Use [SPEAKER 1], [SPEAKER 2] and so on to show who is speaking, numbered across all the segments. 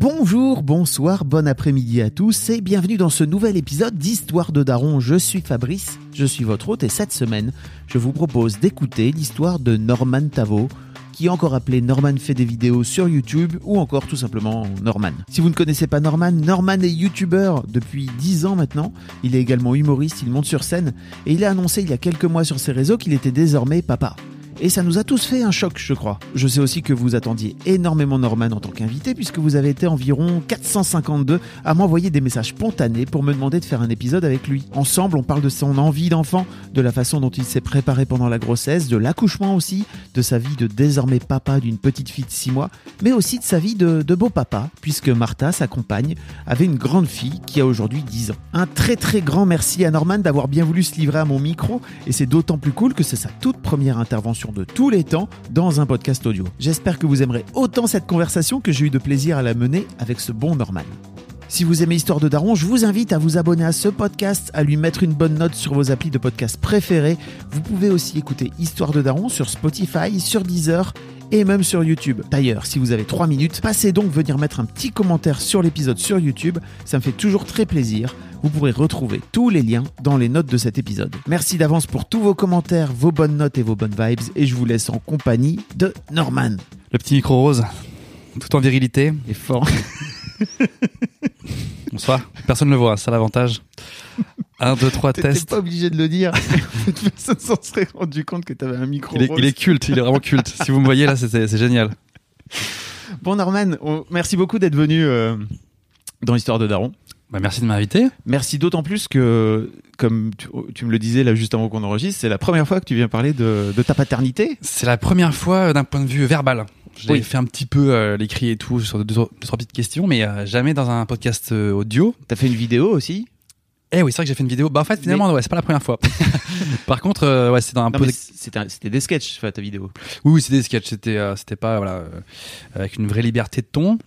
[SPEAKER 1] Bonjour, bonsoir, bon après-midi à tous et bienvenue dans ce nouvel épisode d'Histoire de Daron. Je suis Fabrice, je suis votre hôte et cette semaine, je vous propose d'écouter l'histoire de Norman Tavo, qui est encore appelé Norman fait des vidéos sur YouTube ou encore tout simplement Norman. Si vous ne connaissez pas Norman, Norman est youtubeur depuis 10 ans maintenant. Il est également humoriste, il monte sur scène et il a annoncé il y a quelques mois sur ses réseaux qu'il était désormais papa. Et ça nous a tous fait un choc, je crois. Je sais aussi que vous attendiez énormément Norman en tant qu'invité, puisque vous avez été environ 452 à m'envoyer des messages spontanés pour me demander de faire un épisode avec lui. Ensemble, on parle de son envie d'enfant, de la façon dont il s'est préparé pendant la grossesse, de l'accouchement aussi, de sa vie de désormais papa d'une petite fille de 6 mois, mais aussi de sa vie de, de beau papa, puisque Martha, sa compagne, avait une grande fille qui a aujourd'hui 10 ans. Un très très grand merci à Norman d'avoir bien voulu se livrer à mon micro, et c'est d'autant plus cool que c'est sa toute première intervention de tous les temps dans un podcast audio. J'espère que vous aimerez autant cette conversation que j'ai eu de plaisir à la mener avec ce bon Norman. Si vous aimez Histoire de Daron, je vous invite à vous abonner à ce podcast, à lui mettre une bonne note sur vos applis de podcast préférés. Vous pouvez aussi écouter Histoire de Daron sur Spotify, sur Deezer et même sur YouTube. D'ailleurs, si vous avez 3 minutes, passez donc venir mettre un petit commentaire sur l'épisode sur YouTube, ça me fait toujours très plaisir. Vous pourrez retrouver tous les liens dans les notes de cet épisode. Merci d'avance pour tous vos commentaires, vos bonnes notes et vos bonnes vibes, et je vous laisse en compagnie de Norman.
[SPEAKER 2] Le petit micro rose, tout en virilité.
[SPEAKER 1] Et fort.
[SPEAKER 2] Bonsoir. Personne ne le voit, c'est l'avantage. 1, 2, 3,
[SPEAKER 1] T'étais
[SPEAKER 2] test.
[SPEAKER 1] pas obligé de le dire. Personne s'en serait rendu compte que t'avais un micro
[SPEAKER 2] Il est,
[SPEAKER 1] rose.
[SPEAKER 2] il est culte, il est vraiment culte. Si vous me voyez là, c'est- génial.
[SPEAKER 1] Bon Norman, on- merci beaucoup d'être venu euh, dans l'histoire de Daron.
[SPEAKER 2] Bah, merci de m'inviter.
[SPEAKER 1] Merci d'autant plus que, comme tu, tu me le disais là juste avant qu'on enregistre, c'est la première fois que tu viens parler de, de ta paternité.
[SPEAKER 2] C'est la première fois euh, d'un point de vue verbal. J'ai
[SPEAKER 1] Oui.
[SPEAKER 2] fait un petit peu euh, l'écrit et tout sur deux, deux, trois petites questions, mais euh, jamais dans un podcast euh, audio.
[SPEAKER 1] T'as fait une vidéo aussi?
[SPEAKER 2] Eh oui, c'est vrai que j'ai fait une vidéo. Bah en fait, finalement, ouais, c'est pas la première fois. Par contre, euh, ouais, c'est dans un peu.
[SPEAKER 1] c'était c'était des sketchs, enfin, ta vidéo.
[SPEAKER 2] Oui, oui, c'était des sketchs. C'était, euh, c'était pas voilà, euh, avec une vraie liberté de ton.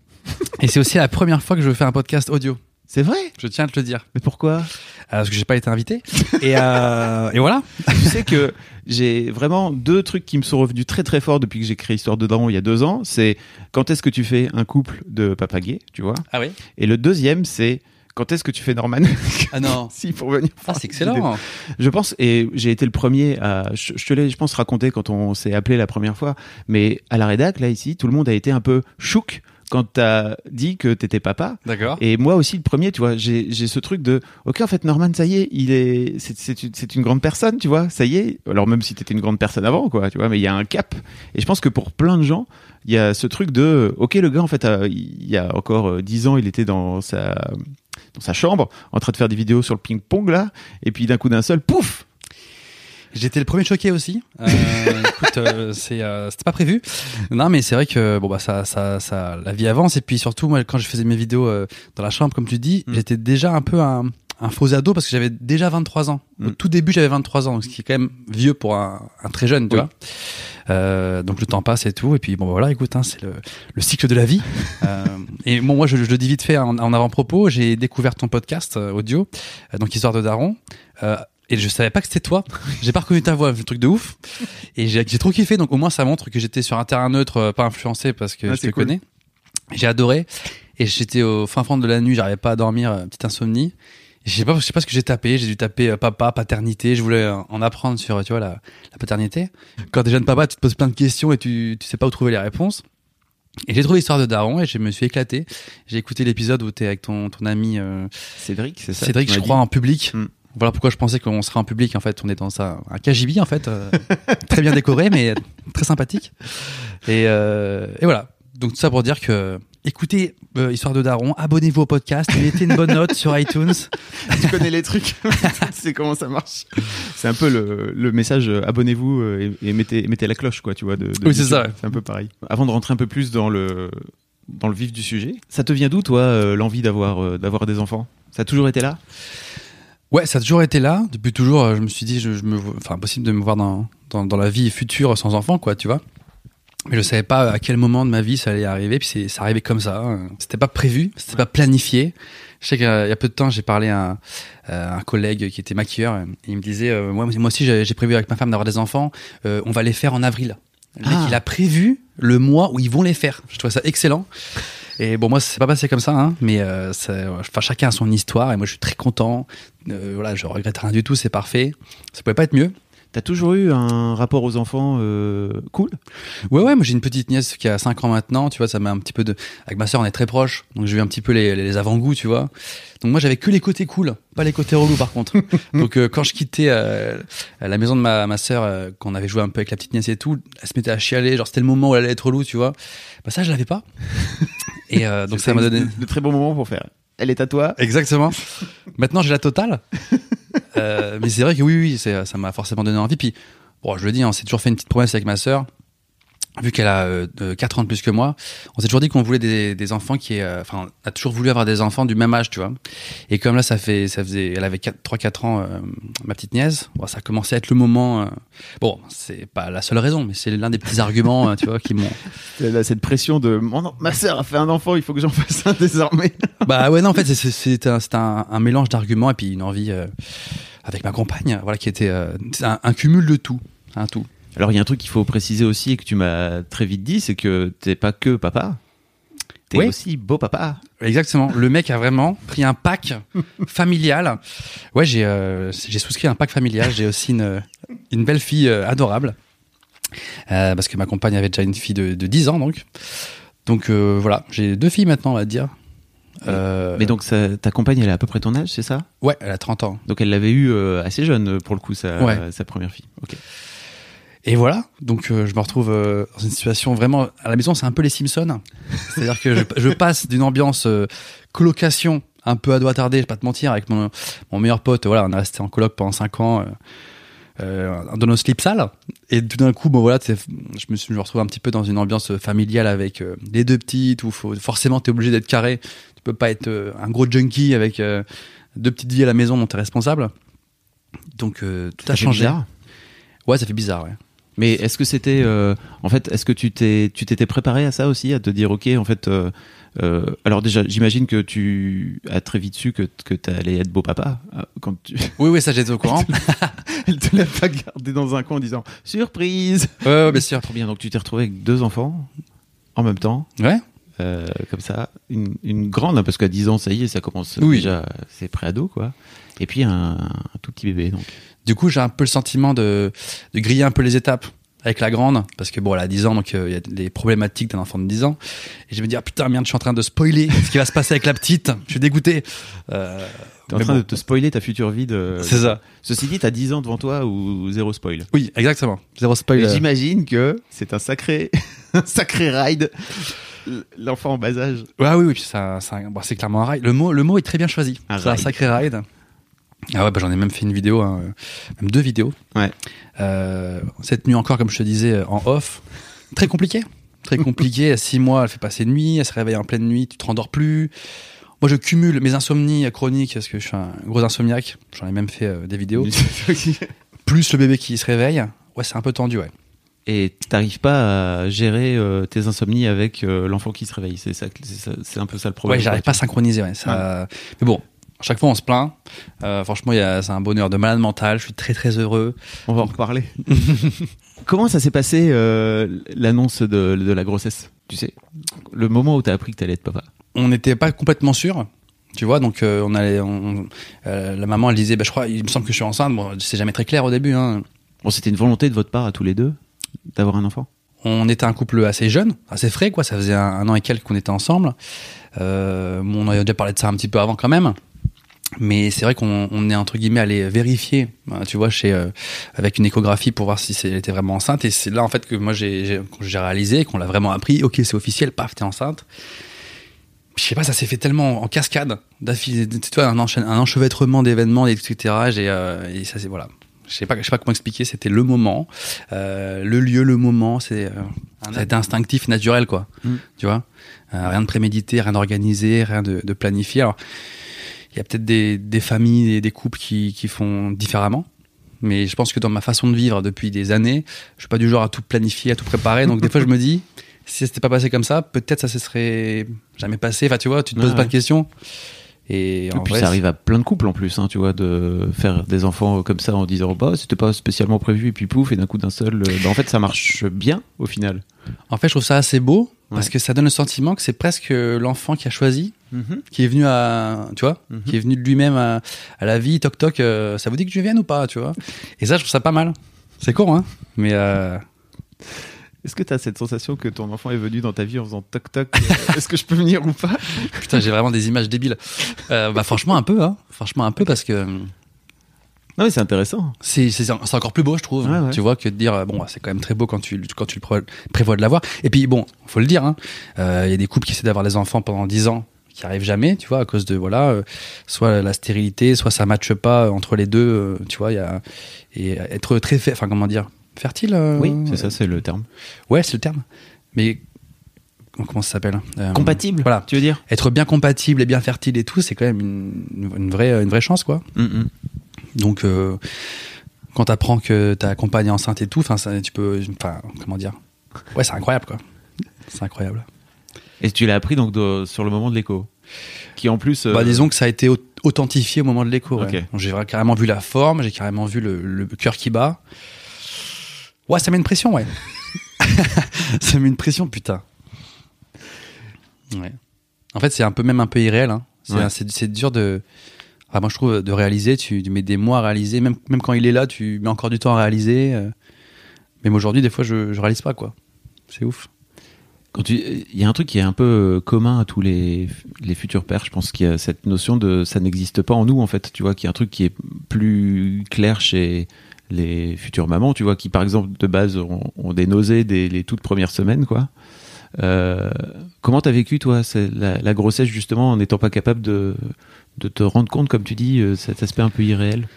[SPEAKER 2] et c'est aussi la première fois que je fais un podcast audio.
[SPEAKER 1] C'est vrai?
[SPEAKER 2] Je tiens à te le dire.
[SPEAKER 1] Mais pourquoi?
[SPEAKER 2] Euh, parce que j'ai pas été invité. Et, euh, et voilà.
[SPEAKER 1] Tu sais que j'ai vraiment deux trucs qui me sont revenus très très fort depuis que j'ai créé Histoire de Daron il y a deux ans. C'est quand est-ce que tu fais un couple de papa gay, tu vois?
[SPEAKER 2] Ah oui.
[SPEAKER 1] Et le deuxième, c'est quand est-ce que tu fais Norman
[SPEAKER 2] Ah non.
[SPEAKER 1] Si, pour venir.
[SPEAKER 2] Ah, c'est excellent.
[SPEAKER 1] Je pense, et j'ai été le premier à. Je, je te l'ai, je pense, raconté quand on s'est appelé la première fois, mais à la rédac, là, ici, tout le monde a été un peu chouk quand t'as dit que t'étais papa.
[SPEAKER 2] D'accord.
[SPEAKER 1] Et moi aussi, le premier, tu vois, j'ai j'ai ce truc de, ok, en fait, Norman, ça y est, il est, c'est- c'est une- c'est une grande personne, tu vois, ça y est. Alors même si t'étais une grande personne avant, quoi, tu vois, mais il y a un cap. Et je pense que pour plein de gens, il y a ce truc de, ok, le gars, en fait, euh, il y a encore euh, dix ans, il était dans sa dans sa chambre, en train de faire des vidéos sur le ping-pong là, et puis d'un coup d'un seul, pouf,
[SPEAKER 2] J'étais le premier choqué aussi. Euh, écoute, euh, c'est, euh, c'était pas prévu. Non, mais c'est vrai que bon bah ça, ça, ça, la vie avance. Et puis surtout, moi, quand je faisais mes vidéos dans la chambre, comme tu dis,
[SPEAKER 1] Mm.
[SPEAKER 2] j'étais déjà un peu un, un faux ado parce que j'avais déjà 23 ans. Au
[SPEAKER 1] Mm.
[SPEAKER 2] tout début, j'avais 23 ans, donc ce qui est quand même vieux pour un, un très jeune, tu
[SPEAKER 1] Oui.
[SPEAKER 2] vois. Euh, donc le temps passe et tout. Et puis bon, bah, voilà, écoute, hein, c'est le, le cycle de la vie. Euh, et bon, moi, je, je le dis vite fait en, en avant-propos. J'ai découvert ton podcast euh, audio, euh, donc Histoire de Daron. Euh, et je savais pas que c'était toi. J'ai pas reconnu ta voix, un truc de ouf. Et j'ai j'ai trop kiffé. Donc au moins, ça montre que j'étais sur un terrain neutre, pas influencé parce que
[SPEAKER 1] Ah,
[SPEAKER 2] je te
[SPEAKER 1] cool.
[SPEAKER 2] connais. J'ai adoré. Et j'étais au fin fond de la nuit, j'arrivais pas à dormir, petite insomnie. Je sais pas, je sais pas ce que j'ai tapé. J'ai dû taper euh, papa, paternité. Je voulais euh, en apprendre sur, tu vois, la, la paternité. Quand t'es jeune papa, tu te poses plein de questions et tu, tu sais pas où trouver les réponses. Et j'ai trouvé l'histoire de Daron et je me suis éclaté. J'ai écouté l'épisode où t'es avec ton, ton ami euh,
[SPEAKER 1] Cédric, c'est ça
[SPEAKER 2] Cédric, je crois, en public.
[SPEAKER 1] Mm.
[SPEAKER 2] Voilà pourquoi je pensais qu'on serait en public. En fait, on est dans un, un KGB, en fait, euh, très bien décoré, mais très sympathique. Et, euh, et voilà. Donc tout ça pour dire que écoutez euh, Histoire de Daron, abonnez-vous au podcast, mettez une bonne note sur iTunes.
[SPEAKER 1] tu connais les trucs, tu sais comment ça marche. C'est un peu le, le message euh, abonnez-vous euh, et, et mettez, mettez la cloche, quoi, tu vois. De, de
[SPEAKER 2] Oui, c'est ça.
[SPEAKER 1] C'est un peu pareil. Avant de rentrer un peu plus dans le, dans le vif du sujet, ça te vient d'où, toi, euh, l'envie d'avoir d'avoir des enfants? Ça a toujours été là?
[SPEAKER 2] Ouais, ça a toujours été là. Depuis toujours, je me suis dit, je, je me, enfin, impossible de me voir dans, dans, dans la vie future sans enfant, quoi, tu vois. Mais je savais pas à quel moment de ma vie ça allait arriver. Puis c'est, ça arrivait comme ça. hein. C'était pas prévu, c'était pas planifié. Je sais qu'il y a peu de temps, j'ai parlé à un, à un collègue qui était maquilleur. Et il me disait, euh, moi, moi aussi, j'ai prévu avec ma femme d'avoir des enfants. Euh, on va les faire en avril. Le mec,
[SPEAKER 1] Ah.
[SPEAKER 2] il a prévu le mois où ils vont les faire. Je trouvais ça excellent. Et bon, moi, c'est pas passé comme ça, hein, mais euh, ça- enfin, chacun a son histoire. Et moi, je suis très content. Euh, voilà, je regrette rien du tout. C'est parfait. Ça pouvais pas être mieux.
[SPEAKER 1] T'as toujours eu un rapport aux enfants euh, cool?
[SPEAKER 2] Ouais, ouais, moi j'ai une petite nièce qui a 5 ans maintenant, tu vois, ça m'a un petit peu de. Avec ma soeur, on est très proches, donc j'ai eu un petit peu les, les avant-goûts, tu vois. Donc moi j'avais que les côtés cool, pas les côtés relous par contre. donc euh, quand je quittais euh, la maison de ma, ma soeur, euh, qu'on avait joué un peu avec la petite nièce et tout, elle se mettait à chialer, genre c'était le moment où elle allait être relou, tu vois. Bah ça je l'avais pas. Et euh, donc ça m'a donné.
[SPEAKER 1] de très bons moments pour faire. Elle est à toi
[SPEAKER 2] Exactement. Maintenant, j'ai la totale. Euh, mais c'est vrai que oui, oui, ça m'a forcément donné envie. Puis, bon, je le dis, on s'est toujours fait une petite promesse avec ma sœur. Vu qu'elle a euh, 4 ans de plus que moi, on s'est toujours dit qu'on voulait des, des enfants qui, euh, enfin, on a toujours voulu avoir des enfants du même âge, tu vois. Et comme là, ça fait, ça faisait, elle avait 3-4 ans, euh, ma petite nièce. Bon, ça a commencé à être le moment. euh, bon, c'est pas la seule raison, mais c'est l'un des petits arguments, euh, tu vois, qui m'ont.
[SPEAKER 1] Cette pression de en- ma sœur a fait un enfant, il faut que j'en fasse un désormais.
[SPEAKER 2] Bah ouais, non, en fait, c'est- un, un, un mélange d'arguments et puis une envie avec ma compagne, voilà, qui était un, un cumul de tout, un tout.
[SPEAKER 1] Alors il y a un truc qu'il faut préciser aussi et que tu m'as très vite dit, c'est que t'es pas que papa, t'es
[SPEAKER 2] Oui.
[SPEAKER 1] aussi beau papa.
[SPEAKER 2] Exactement. Le mec a vraiment pris un pack familial. Ouais, j'ai euh, j'ai souscrit un pack familial. J'ai aussi une une belle fille euh, adorable Euh, parce que ma compagne avait déjà une fille de, de 10 ans donc. Donc euh, voilà, j'ai deux filles maintenant, on va dire. Euh,
[SPEAKER 1] Mais donc ça- ta compagne, elle a à peu près ton âge, c'est ça?
[SPEAKER 2] Ouais, elle a 30 ans.
[SPEAKER 1] Donc elle l'avait eu euh, assez jeune euh, pour le coup, sa,
[SPEAKER 2] Ouais.
[SPEAKER 1] sa première fille. Ok.
[SPEAKER 2] Et voilà, donc euh, je me retrouve euh, dans une situation vraiment à la maison, c'est un peu les Simpsons. C'est-à-dire que je, je passe d'une ambiance euh, colocation un peu à doigt tardé, je vais pas te mentir, avec mon, mon meilleur pote. Voilà, on est resté en coloc pendant 5 ans. Dans nos slips sales et tout d'un coup bon voilà tu je me suis je me retrouve un petit peu dans une ambiance familiale avec les deux petites où faut forcément t'es obligé d'être carré tu peux pas être un gros junkie avec deux petites vies à la maison dont t'es responsable donc tout
[SPEAKER 1] Ça
[SPEAKER 2] a
[SPEAKER 1] fait
[SPEAKER 2] changé
[SPEAKER 1] bizarre.
[SPEAKER 2] ouais ça fait bizarre ouais
[SPEAKER 1] Mais est-ce que c'était, euh, en fait, est-ce que tu t'es, tu t'étais préparé à ça aussi, à te dire, ok, en fait, euh, euh, alors déjà, j'imagine que tu as très vite su que que t'allais être beau papa euh, quand tu,
[SPEAKER 2] oui oui ça j'étais au courant
[SPEAKER 1] elle te l'a pas gardé dans un coin en disant surprise.
[SPEAKER 2] ouais, ouais bien sûr
[SPEAKER 1] Trop bien. Donc tu t'es retrouvé avec deux enfants en même temps.
[SPEAKER 2] ouais
[SPEAKER 1] euh, comme ça, une, une grande, hein, parce qu'à 10 ans, ça y est, ça commence
[SPEAKER 2] Oui.
[SPEAKER 1] déjà, c'est pré-ado, quoi. Et puis un, un tout petit bébé, donc.
[SPEAKER 2] Du coup, j'ai un peu le sentiment de, de griller un peu les étapes avec la grande, parce que bon, elle a 10 ans, donc euh, il y a des problématiques d'un enfant de 10 ans. Et je me dis, ah putain, merde, je suis en train de spoiler ce qui va se passer avec la petite. Je suis dégoûté. Euh,
[SPEAKER 1] T'es en train
[SPEAKER 2] bon.
[SPEAKER 1] de te spoiler ta future vie de.
[SPEAKER 2] C'est ça.
[SPEAKER 1] Ceci dit, t'as 10 ans devant toi ou zéro spoil.
[SPEAKER 2] Oui, exactement. Zéro spoil. euh.
[SPEAKER 1] J'imagine que c'est un sacré, un sacré ride. L'enfant en bas âge.
[SPEAKER 2] Ouais, oui, oui, bon, c'est clairement un ride. Le mot, le mot est très bien choisi. C'est un sacré ride. Ah ouais, bah, j'en ai même fait une vidéo, hein, même deux vidéos.
[SPEAKER 1] Ouais.
[SPEAKER 2] Euh, cette nuit encore, comme je te disais, euh, en off, très compliqué. Très compliqué. À six mois, elle fait passer de nuit, elle se réveille en pleine nuit, tu te rendors plus. Moi, je cumule mes insomnies chroniques parce que je suis un gros insomniaque. J'en ai même fait euh, des vidéos. Plus le bébé qui se réveille. Ouais, c'est un peu tendu, ouais.
[SPEAKER 1] Et t'arrives pas à gérer euh, tes insomnies avec euh, l'enfant qui se réveille. C'est ça, un peu ça le problème.
[SPEAKER 2] Ouais, j'arrive pas à synchroniser, ouais. Ça... Mais bon, à chaque fois, on se plaint. Euh, franchement, c'est un bonheur de malade mental. Je suis très, très heureux.
[SPEAKER 1] On va en reparler. Comment ça s'est passé euh, l'annonce de, de la grossesse? Tu sais, le moment où t'as appris que t'allais être papa.
[SPEAKER 2] on n'était pas complètement sûr. Tu vois, donc euh, on allait, on- la maman elle disait, bah, je crois, il me semble que je suis enceinte. Bon, c'est jamais très clair au début. Hein.
[SPEAKER 1] Bon, c'était une volonté de votre part à tous les deux d'avoir un enfant?
[SPEAKER 2] On était un couple assez jeune, assez frais, quoi. Ça faisait un, un an et quelques qu'on était ensemble. On avait déjà parlé de ça un petit peu avant quand même. Mais c'est vrai qu'on on est entre guillemets allé vérifier, euh, tu vois, chez euh, avec une échographie pour voir si elle était vraiment enceinte. Et c'est là en fait que moi j'ai j'ai- réalisé qu'on l'a vraiment appris. Ok, c'est officiel, paf, t'es enceinte. je sais pas, ça s'est fait tellement en cascade, d'affilée, tu vois, un, enchaîne- un enchevêtrement d'événements, etc. J'ai, euh, et ça c'est voilà. Je sais pas, je sais pas comment expliquer. C'était le moment, euh, le lieu, le moment. C'est, euh, a été instinctif, naturel, quoi.
[SPEAKER 1] Mm.
[SPEAKER 2] Tu vois, Euh, rien de prémédité, rien d'organisé, rien de, de planifié. Alors, il y a peut-être des, des familles et des couples qui, qui font différemment. Mais je pense que dans ma façon de vivre depuis des années, je suis pas du genre à tout planifier, à tout préparer. Donc des fois, je me dis, si ça s'était pas passé comme ça, peut-être ça se serait jamais passé. Enfin, tu vois, tu te poses pas
[SPEAKER 1] ouais.
[SPEAKER 2] de questions. Et,
[SPEAKER 1] puis
[SPEAKER 2] vrai,
[SPEAKER 1] ça arrive à plein de couples en plus, hein, tu vois, de faire des enfants comme ça en disant bah c'était pas spécialement prévu et puis pouf et d'un coup d'un seul. euh, bah, en fait ça marche bien au final.
[SPEAKER 2] En fait, je trouve ça assez beau parce
[SPEAKER 1] Ouais.
[SPEAKER 2] que ça donne le sentiment que c'est presque l'enfant qui a choisi, qui est venu à, tu vois,
[SPEAKER 1] Mhm.
[SPEAKER 2] qui est venu de lui-même à, à la vie. Toc toc, euh, ça vous dit que je vienne ou pas, tu vois? Et ça, je trouve ça pas mal. C'est con, hein Mais euh,
[SPEAKER 1] Est-ce que tu as cette sensation que ton enfant est venu dans ta vie en faisant toc toc euh, Est-ce que je peux venir ou pas?
[SPEAKER 2] Putain, j'ai vraiment des images débiles. Euh, bah franchement un peu, hein. Franchement un peu parce que
[SPEAKER 1] Non mais c'est intéressant.
[SPEAKER 2] c'est encore plus beau je trouve
[SPEAKER 1] Ouais, ouais.
[SPEAKER 2] tu vois que de dire bon bah, c'est quand même très beau quand tu quand tu le prévois de l'avoir et puis bon faut le dire hein, euh, il y a des couples qui essaient d'avoir des enfants pendant 10 ans qui arrivent jamais tu vois à cause de voilà euh, soit la stérilité soit ça matche pas entre les deux euh, tu vois il y a et être très enfin comment dire fertile euh,
[SPEAKER 1] Oui, c'est ça, c'est le terme.
[SPEAKER 2] ouais c'est le terme mais comment ça s'appelle Euh,
[SPEAKER 1] Compatible.
[SPEAKER 2] voilà
[SPEAKER 1] Tu veux dire?
[SPEAKER 2] Être bien compatible et bien fertile et tout c'est quand même une, une vraie une vraie chance quoi
[SPEAKER 1] Mm,
[SPEAKER 2] donc, euh, quand t'apprends que ta compagne est enceinte et tout, enfin, tu peux, enfin, comment dire? Ouais, c'est incroyable, quoi. C'est incroyable.
[SPEAKER 1] Et tu l'as appris donc de- sur le moment de l'écho, qui en plus. euh,
[SPEAKER 2] Bah, disons que ça a été au- authentifié au moment de l'écho. ouais.
[SPEAKER 1] Ok.
[SPEAKER 2] Donc, J'ai carrément vu la forme, j'ai carrément vu le, le cœur qui bat. Ouais, ça met une pression, ouais. ça met une pression, putain. Ouais. En fait, c'est un peu même un peu irréel. Hein. C'est
[SPEAKER 1] Ouais.
[SPEAKER 2] dur de. Moi, je trouve de réaliser. Tu, tu mets des mois à réaliser. Même, même quand il est là, tu mets encore du temps à réaliser. euh. Même aujourd'hui, des fois, je, je réalise pas, quoi. C'est ouf.
[SPEAKER 1] Il y a un truc qui est un peu euh, commun à tous les, futurs pères. Je pense qu'il y a cette notion de ça n'existe pas en nous en fait. Tu vois, qu'il y a un truc qui est plus clair chez les futures mamans. Tu vois, qui par exemple de base ont, des nausées dès les toutes premières semaines, quoi. Euh, comment t'as vécu toi la, grossesse justement en n'étant pas capable de, te rendre compte, comme tu dis, euh, cet aspect un peu irréel?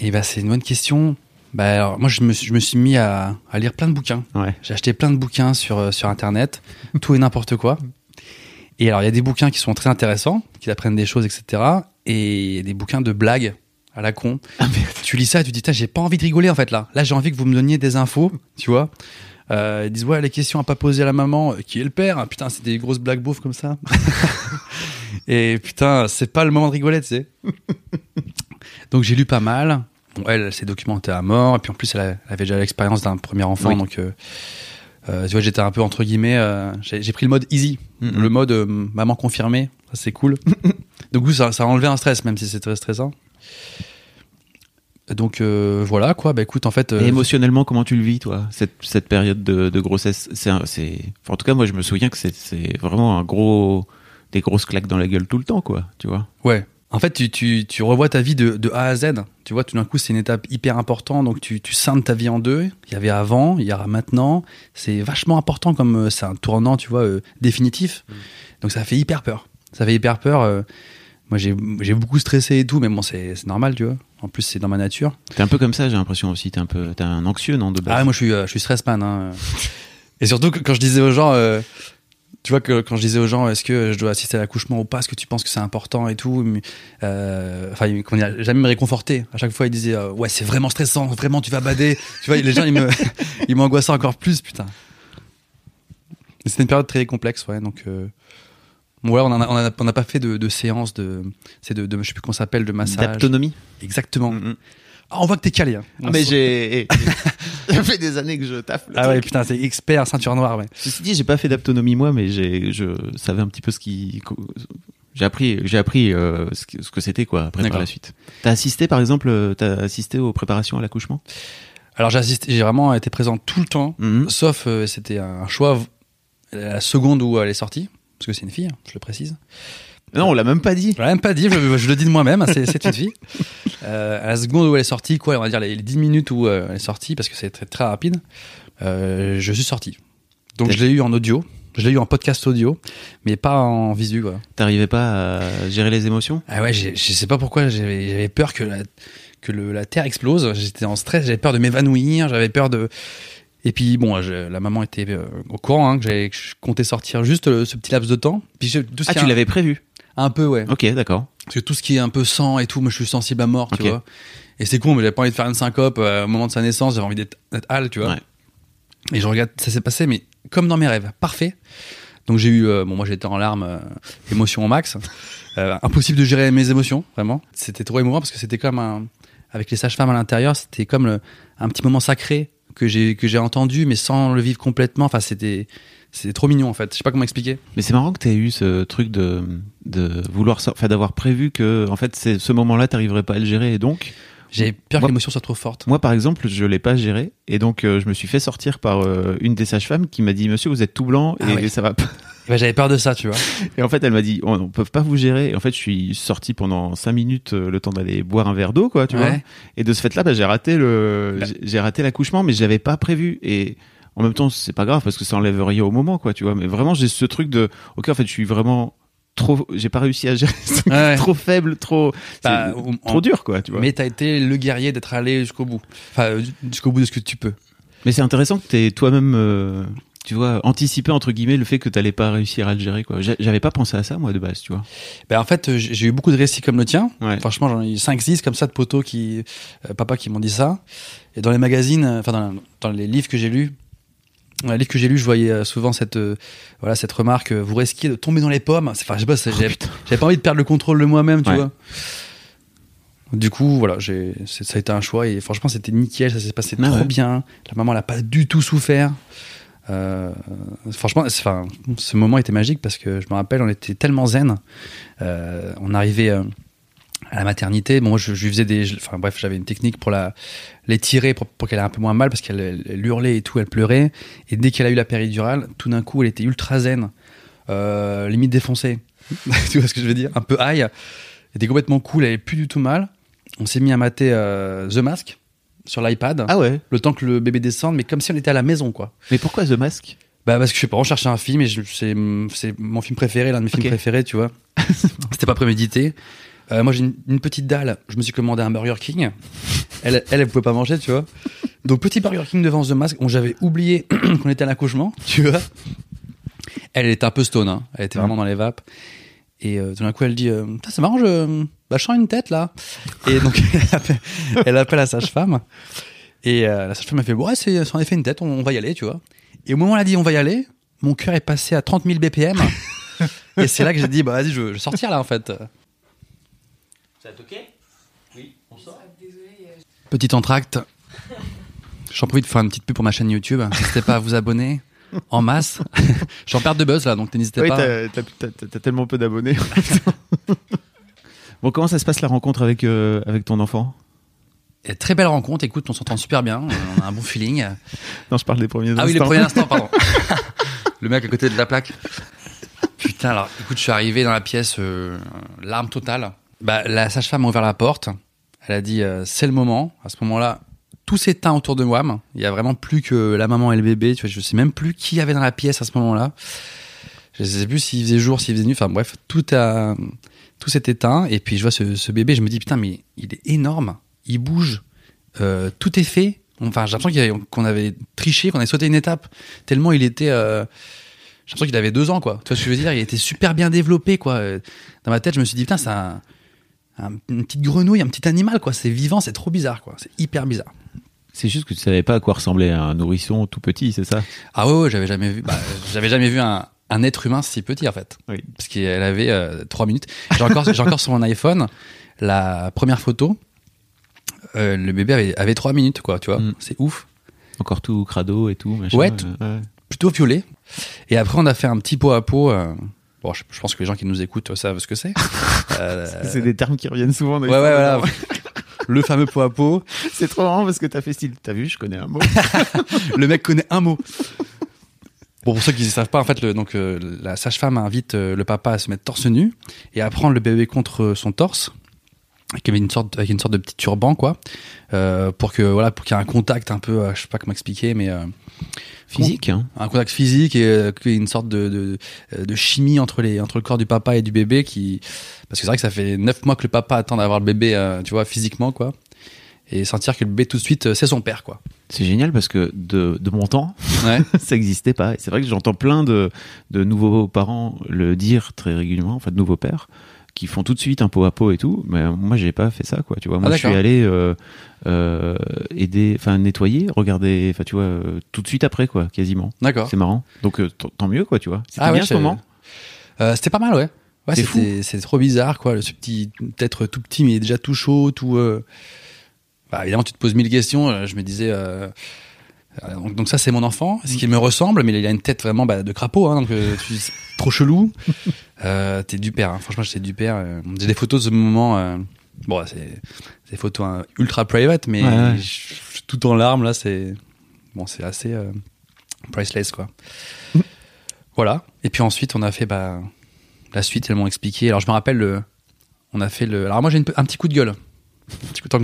[SPEAKER 2] Et bah, c'est une bonne question. Bah, alors, moi, je me, suis- je me suis mis à, à lire plein de bouquins.
[SPEAKER 1] Ouais.
[SPEAKER 2] J'ai acheté plein de bouquins sur, euh, sur Internet, tout et n'importe quoi. Et alors, il y a des bouquins qui sont très intéressants, qui apprennent des choses, etc. Et il y a des bouquins de blagues à la con. tu lis ça et tu te dis, j'ai pas envie de rigoler en fait là. Là, j'ai envie que vous me donniez des infos, tu vois. Euh, ils disent, ouais, les questions à pas poser à la maman, euh, qui est le père Ah, Putain, c'est des grosses blagues beaufs comme ça. et putain, c'est pas le moment de rigoler, tu sais. Donc j'ai lu pas mal. Bon, elle, elle s'est documentée à mort. Et puis en plus, elle, a- elle avait déjà l'expérience d'un premier enfant.
[SPEAKER 1] Oui.
[SPEAKER 2] Donc, euh, euh, tu vois, j'étais un peu entre guillemets. euh, j'ai pris le mode easy.
[SPEAKER 1] Mhm.
[SPEAKER 2] Le mode euh, maman confirmée. Ça, c'est cool. Donc, du coup, ça, ça a enlevé un stress, même si c'est très stressant. Donc, euh, voilà, quoi. Bah écoute, en fait. euh,
[SPEAKER 1] Et émotionnellement, comment tu le vis, toi, cette, cette période de, de grossesse? C'est, enfin, en tout cas, moi, je me souviens que c'est, c'est vraiment un gros, des grosses claques dans la gueule tout le temps, quoi. Tu vois?
[SPEAKER 2] Ouais. En fait, tu, tu, tu revois ta vie de, de A à Z. Tu vois, tout d'un coup, c'est une étape hyper importante. Donc, tu, tu scindes ta vie en deux. Il y avait avant, il y aura maintenant. C'est vachement important comme euh, c'est un tournant, tu vois, euh, définitif. Donc, ça fait hyper peur. Ça fait hyper peur. euh. moi, j'ai j'ai beaucoup stressé et tout, mais bon, c'est c'est normal, tu vois. En plus, c'est dans ma nature.
[SPEAKER 1] T'es un peu comme ça, j'ai l'impression aussi. T'es un peu, t'es un anxieux, non, de base?
[SPEAKER 2] Ah, ouais, moi, je suis, euh, je suis stressman. Hein. et surtout, quand je disais aux gens, tu vois, que quand je disais aux gens, est-ce que je dois assister à l'accouchement ou pas, est-ce que tu penses que c'est important et tout, mais, euh, enfin, comment dire, jamais me réconforter. À chaque fois, ils disaient, euh, ouais, c'est vraiment stressant, vraiment, tu vas bader. tu vois, les gens, ils me, ils m'angoissaient encore plus, putain. C'était une période très complexe, ouais, donc. Euh, bon, voilà, on en a- on a- on n'a pas fait de, de séance de, c'est de, de, je sais plus comment s'appelle, de massage.
[SPEAKER 1] D'aptonomie
[SPEAKER 2] Exactement.
[SPEAKER 1] Mhm.
[SPEAKER 2] Ah, on voit que t'es calé. Hein.
[SPEAKER 1] Ah, mais j'ai, ça fait des années que je taffe. le
[SPEAKER 2] Ah ouais, putain, c'est expert, ceinture noire, ouais.
[SPEAKER 1] Ceci dit, j'ai pas fait d'aptonomie moi, mais j'ai, je savais un petit peu ce qui, j'ai appris, j'ai appris euh, ce que, c'était quoi après par la suite. T'as assisté par exemple, euh, t'as assisté aux préparations à l'accouchement?
[SPEAKER 2] Alors j'ai j'ai vraiment été présent tout le temps,
[SPEAKER 1] Mhm.
[SPEAKER 2] sauf euh, c'était un choix v- la seconde où elle est sortie, parce que c'est une fille, hein, je le précise.
[SPEAKER 1] Non, on l'a même pas dit.
[SPEAKER 2] Je l'ai même pas dit, je, je le dis de moi-même, hein, c'est, une fille. Euh, à la seconde où elle est sortie, quoi, on va dire les, les 10 minutes où euh, elle est sortie, parce que c'est très, très rapide, euh, je suis sorti. Donc je l'ai eu en audio, Je l'ai eu en podcast audio, mais pas en visu. Quoi.
[SPEAKER 1] T'arrivais pas à gérer les émotions?
[SPEAKER 2] Ah ouais, je sais pas pourquoi j'avais peur que la, que le, la terre explose. J'étais en stress, j'avais peur de m'évanouir, j'avais peur de. Et puis bon, je- la maman était euh, au courant hein, que que je comptais sortir juste ce petit laps de temps. Puis je- tout ce
[SPEAKER 1] Ah, tu l'avais prévu?
[SPEAKER 2] Un peu ouais.
[SPEAKER 1] Ok, d'accord.
[SPEAKER 2] Parce que tout ce qui est un peu sang et tout, moi je suis sensible à mort, tu vois. Et c'est con, mais j'avais pas envie de faire une syncope euh, au moment de sa naissance, j'avais envie d'être hal, tu vois.
[SPEAKER 1] Ouais.
[SPEAKER 2] Et je regarde, ça s'est passé, mais comme dans mes rêves, parfait. Donc j'ai eu, euh, bon moi j'étais en larmes, euh, émotion au max. Impossible de gérer mes émotions, vraiment. C'était trop émouvant parce que c'était comme un, avec les sages-femmes à l'intérieur, c'était comme le- un petit moment sacré que j'ai que j'ai entendu, mais sans le vivre complètement. Enfin c'était c'était trop mignon en fait. Je sais pas comment expliquer.
[SPEAKER 1] Mais c'est marrant que tu aies eu ce truc de, de vouloir, enfin d'avoir prévu que, en fait, c'est ce moment-là, t'arriverais pas à le gérer. Et donc,
[SPEAKER 2] J'ai peur que l'émotion soit trop forte.
[SPEAKER 1] moi, par exemple, je l'ai pas géré. Et donc, euh, je me suis fait sortir par euh, une des sages-femmes qui m'a dit, monsieur, vous êtes tout blanc et
[SPEAKER 2] Ah oui.
[SPEAKER 1] ça va pas.
[SPEAKER 2] Ben, j'avais peur de ça, tu vois.
[SPEAKER 1] Et en fait, elle m'a dit, on, on peut pas vous gérer. Et en fait, je suis sorti pendant cinq minutes, euh, le temps d'aller boire un verre d'eau, quoi, tu
[SPEAKER 2] Ouais.
[SPEAKER 1] vois. Et de ce fait-là, bah, j'ai raté le,
[SPEAKER 2] Bah.
[SPEAKER 1] j'ai- j'ai raté l'accouchement, mais je l'avais pas prévu. Et en même temps, c'est pas grave parce que ça enlève rien au moment, quoi, tu vois. Mais vraiment, j'ai ce truc de, ok, en fait, je suis vraiment trop, j'ai pas réussi à gérer,
[SPEAKER 2] Ouais.
[SPEAKER 1] trop faible, trop,
[SPEAKER 2] Bah, on-
[SPEAKER 1] trop dur, quoi, tu vois.
[SPEAKER 2] Mais t'as été le guerrier d'être allé jusqu'au bout. Enfin, jusqu'au bout de ce que tu peux.
[SPEAKER 1] Mais c'est intéressant que t'aies toi-même, euh, tu vois, anticipé entre guillemets le fait que t'allais pas réussir à le gérer, quoi. J'a- J'avais pas pensé à ça, moi, de base, tu vois.
[SPEAKER 2] Ben, en fait, j'ai eu beaucoup de récits comme le tien.
[SPEAKER 1] Ouais.
[SPEAKER 2] Franchement, j'en ai eu 5-6 comme ça de potos qui, euh, papa qui m'ont dit ça. Et dans les magazines, euh, enfin, dans, dans les livres que j'ai lus, les livres que j'ai lus, je voyais euh, souvent cette, euh, voilà, cette remarque, euh, vous risquez de tomber dans les pommes. Enfin, je sais pas, c'est- j'avais pas envie de perdre le contrôle de moi-même, tu
[SPEAKER 1] Ouais.
[SPEAKER 2] vois. Du coup, voilà, ça a été un choix et franchement, c'était nickel, ça s'est passé
[SPEAKER 1] Ah
[SPEAKER 2] trop
[SPEAKER 1] ouais.
[SPEAKER 2] bien. La maman, elle a pas du tout souffert. Euh, franchement, enfin, ce moment était magique parce que je me rappelle, on était tellement zen. On arrivait à la maternité. Bon, moi, je, je lui faisais des, je- enfin bref, j'avais une technique pour la l'étirer pour, pour qu'elle ait un peu moins mal parce qu'elle elle, elle hurlait et tout, elle pleurait. Et dès qu'elle a eu la péridurale, tout d'un coup, elle était ultra zen, euh, limite défoncée. tu vois ce que je veux dire? Un peu high. Elle était complètement cool, elle avait plus du tout mal. On s'est mis à mater euh, The Mask sur l'iPad.
[SPEAKER 1] Ah ouais.
[SPEAKER 2] Le temps que le bébé descende, mais comme si on était à la maison, quoi.
[SPEAKER 1] Mais pourquoi The Mask?
[SPEAKER 2] Bah parce que je sais pas, on cherchait un film et c'est mon film préféré, l'un de mes films préférés, tu vois. C'était pas prémédité. Euh, moi j'ai une, une petite dalle, je me suis commandé un Burger King. Elle, elle, elle pouvait pas manger, tu vois. Donc petit Burger King devant The Mask, j'avais oublié qu'on était à l'accouchement, tu vois. Elle était un peu stone, hein. elle était vraiment dans les vapes. Et euh, tout d'un coup elle dit, euh, c'est marrant, je, bah, je sens une tête là. Et donc elle appelle, elle appelle la sage-femme. Et euh, la sage-femme a fait, ouais, c'est en effet une tête, on, on va y aller, tu vois. Et au moment où elle a dit, on va y aller, mon cœur est passé à 30 000 BPM. et c'est là que j'ai dit, bah vas-y, je, je vais sortir là en fait.
[SPEAKER 1] Ça ok Oui, on sort.
[SPEAKER 2] Petit entracte. J'en profite pour faire une petite pub pour ma chaîne YouTube. N'hésitez pas à vous abonner en masse. Je suis en perte de buzz là, donc n'hésitez
[SPEAKER 1] Oui,
[SPEAKER 2] pas.
[SPEAKER 1] t'as tellement peu d'abonnés. bon, comment ça se passe la rencontre avec, euh, avec ton enfant?
[SPEAKER 2] Et très belle rencontre, écoute, on s'entend super bien, on a un bon feeling.
[SPEAKER 1] Non, je parle des premiers
[SPEAKER 2] Ah oui, le
[SPEAKER 1] instants.
[SPEAKER 2] premier instant, pardon. le mec à côté de la plaque. Putain, alors, écoute, je suis arrivé dans la pièce, euh, larme totale. Bah, la sage-femme a ouvert la porte. Elle a dit, euh, c'est le moment. À ce moment-là, tout s'éteint autour de moi. Il y a vraiment plus que la maman et le bébé. Tu vois, je sais même plus qui y avait dans la pièce à ce moment-là. Je sais plus s'il faisait jour, s'il faisait nuit. Enfin, bref, tout a, tout s'est éteint. Et puis, je vois ce, bébé, je me dis, putain, mais il est énorme. Il bouge. Euh, tout est fait. Enfin, j'ai l'impression qu'on avait triché, qu'on avait sauté une étape. Tellement il était. euh, j'ai l'impression qu'il avait deux ans, quoi. Tu vois ce que je veux dire? Il était super bien développé, quoi. Dans ma tête, je me suis dit, putain, c'est un, un- une petite grenouille, un petit animal, quoi. C'est vivant, c'est trop bizarre, quoi. C'est hyper bizarre.
[SPEAKER 1] C'est juste que tu savais pas à quoi ressemblait un nourrisson tout petit, c'est ça?
[SPEAKER 2] Ah ouais, ouais, j'avais jamais vu. bah, j'avais jamais vu un, un être humain si petit, en fait.
[SPEAKER 1] Oui.
[SPEAKER 2] Parce qu'elle avait euh, trois minutes. J'ai encore, j'ai encore sur mon iPhone la première photo. Euh, le bébé avait, avait trois minutes, quoi. Tu vois
[SPEAKER 1] Mm.
[SPEAKER 2] C'est ouf.
[SPEAKER 1] Encore tout crado et tout. Machin,
[SPEAKER 2] Ouais,
[SPEAKER 1] euh, ouais.
[SPEAKER 2] plutôt violet. Et après, on a fait un petit pot à pot. Euh, bon, je, je pense que les gens qui nous écoutent savent ce que c'est. Euh,
[SPEAKER 1] C'est des termes qui reviennent souvent. dans
[SPEAKER 2] ouais, ouais, voilà. Le fameux pot à pot.
[SPEAKER 1] C'est trop marrant parce que t'as fait style. T'as vu, je connais un mot.
[SPEAKER 2] Le mec connaît un mot. Bon, pour ceux qui ne savent pas, en fait, le, donc, euh, la sage-femme invite euh, le papa à se mettre torse nu et à prendre le bébé contre son torse. Avec une sorte, avec une sorte de petit turban, quoi. Euh, pour que, voilà, pour qu'il y ait un contact un peu, euh, je sais pas comment expliquer, mais, euh,
[SPEAKER 1] Physique, hein.
[SPEAKER 2] un contact physique et euh, qu'il y ait une sorte de, de, de chimie entre les entre le corps du papa et du bébé qui parce que c'est vrai que ça fait neuf mois que le papa attend d'avoir le bébé tu vois physiquement quoi et sentir que le bébé tout de suite c'est son père quoi
[SPEAKER 1] C'est génial parce que de, de mon temps,
[SPEAKER 2] ouais
[SPEAKER 1] ça n'existait pas. Et c'est vrai que j'entends plein de, de nouveaux parents le dire très régulièrement, enfin de nouveaux pères, qui font tout de suite un pot à pot et tout. Mais moi, j'ai pas fait ça, quoi. Tu vois, moi,
[SPEAKER 2] Ah,
[SPEAKER 1] je suis allé euh, euh, aider, enfin nettoyer, regarder, enfin tu vois, euh, tout de suite après, quoi, quasiment.
[SPEAKER 2] d'accord
[SPEAKER 1] C'est marrant. Donc tant mieux, quoi, tu vois. C'était
[SPEAKER 2] Ah ouais,
[SPEAKER 1] ce moment.
[SPEAKER 2] C'était pas mal ouais ouais
[SPEAKER 1] C'est
[SPEAKER 2] c'était c'est trop bizarre quoi ce petit peut-être tout petit mais déjà tout chaud tout bah, évidemment tu te poses mille questions je me disais donc, donc ça c'est mon enfant ce qui me ressemble mais il a une tête vraiment bah, de crapaud hein, donc euh, tu trop chelou. Euh, t'es du père hein. franchement j'étais du père euh, j'ai des photos de ce moment euh, bon c'est des photos hein, ultra private mais
[SPEAKER 1] Ouais, ouais.
[SPEAKER 2] je- je suis tout en larmes là c'est bon c'est assez euh, priceless quoi. Voilà. Et puis ensuite on a fait bah la suite elles m'ont expliqué. Alors je me rappelle le on a fait le alors moi j'ai un petit coup de gueule. Tant que, tant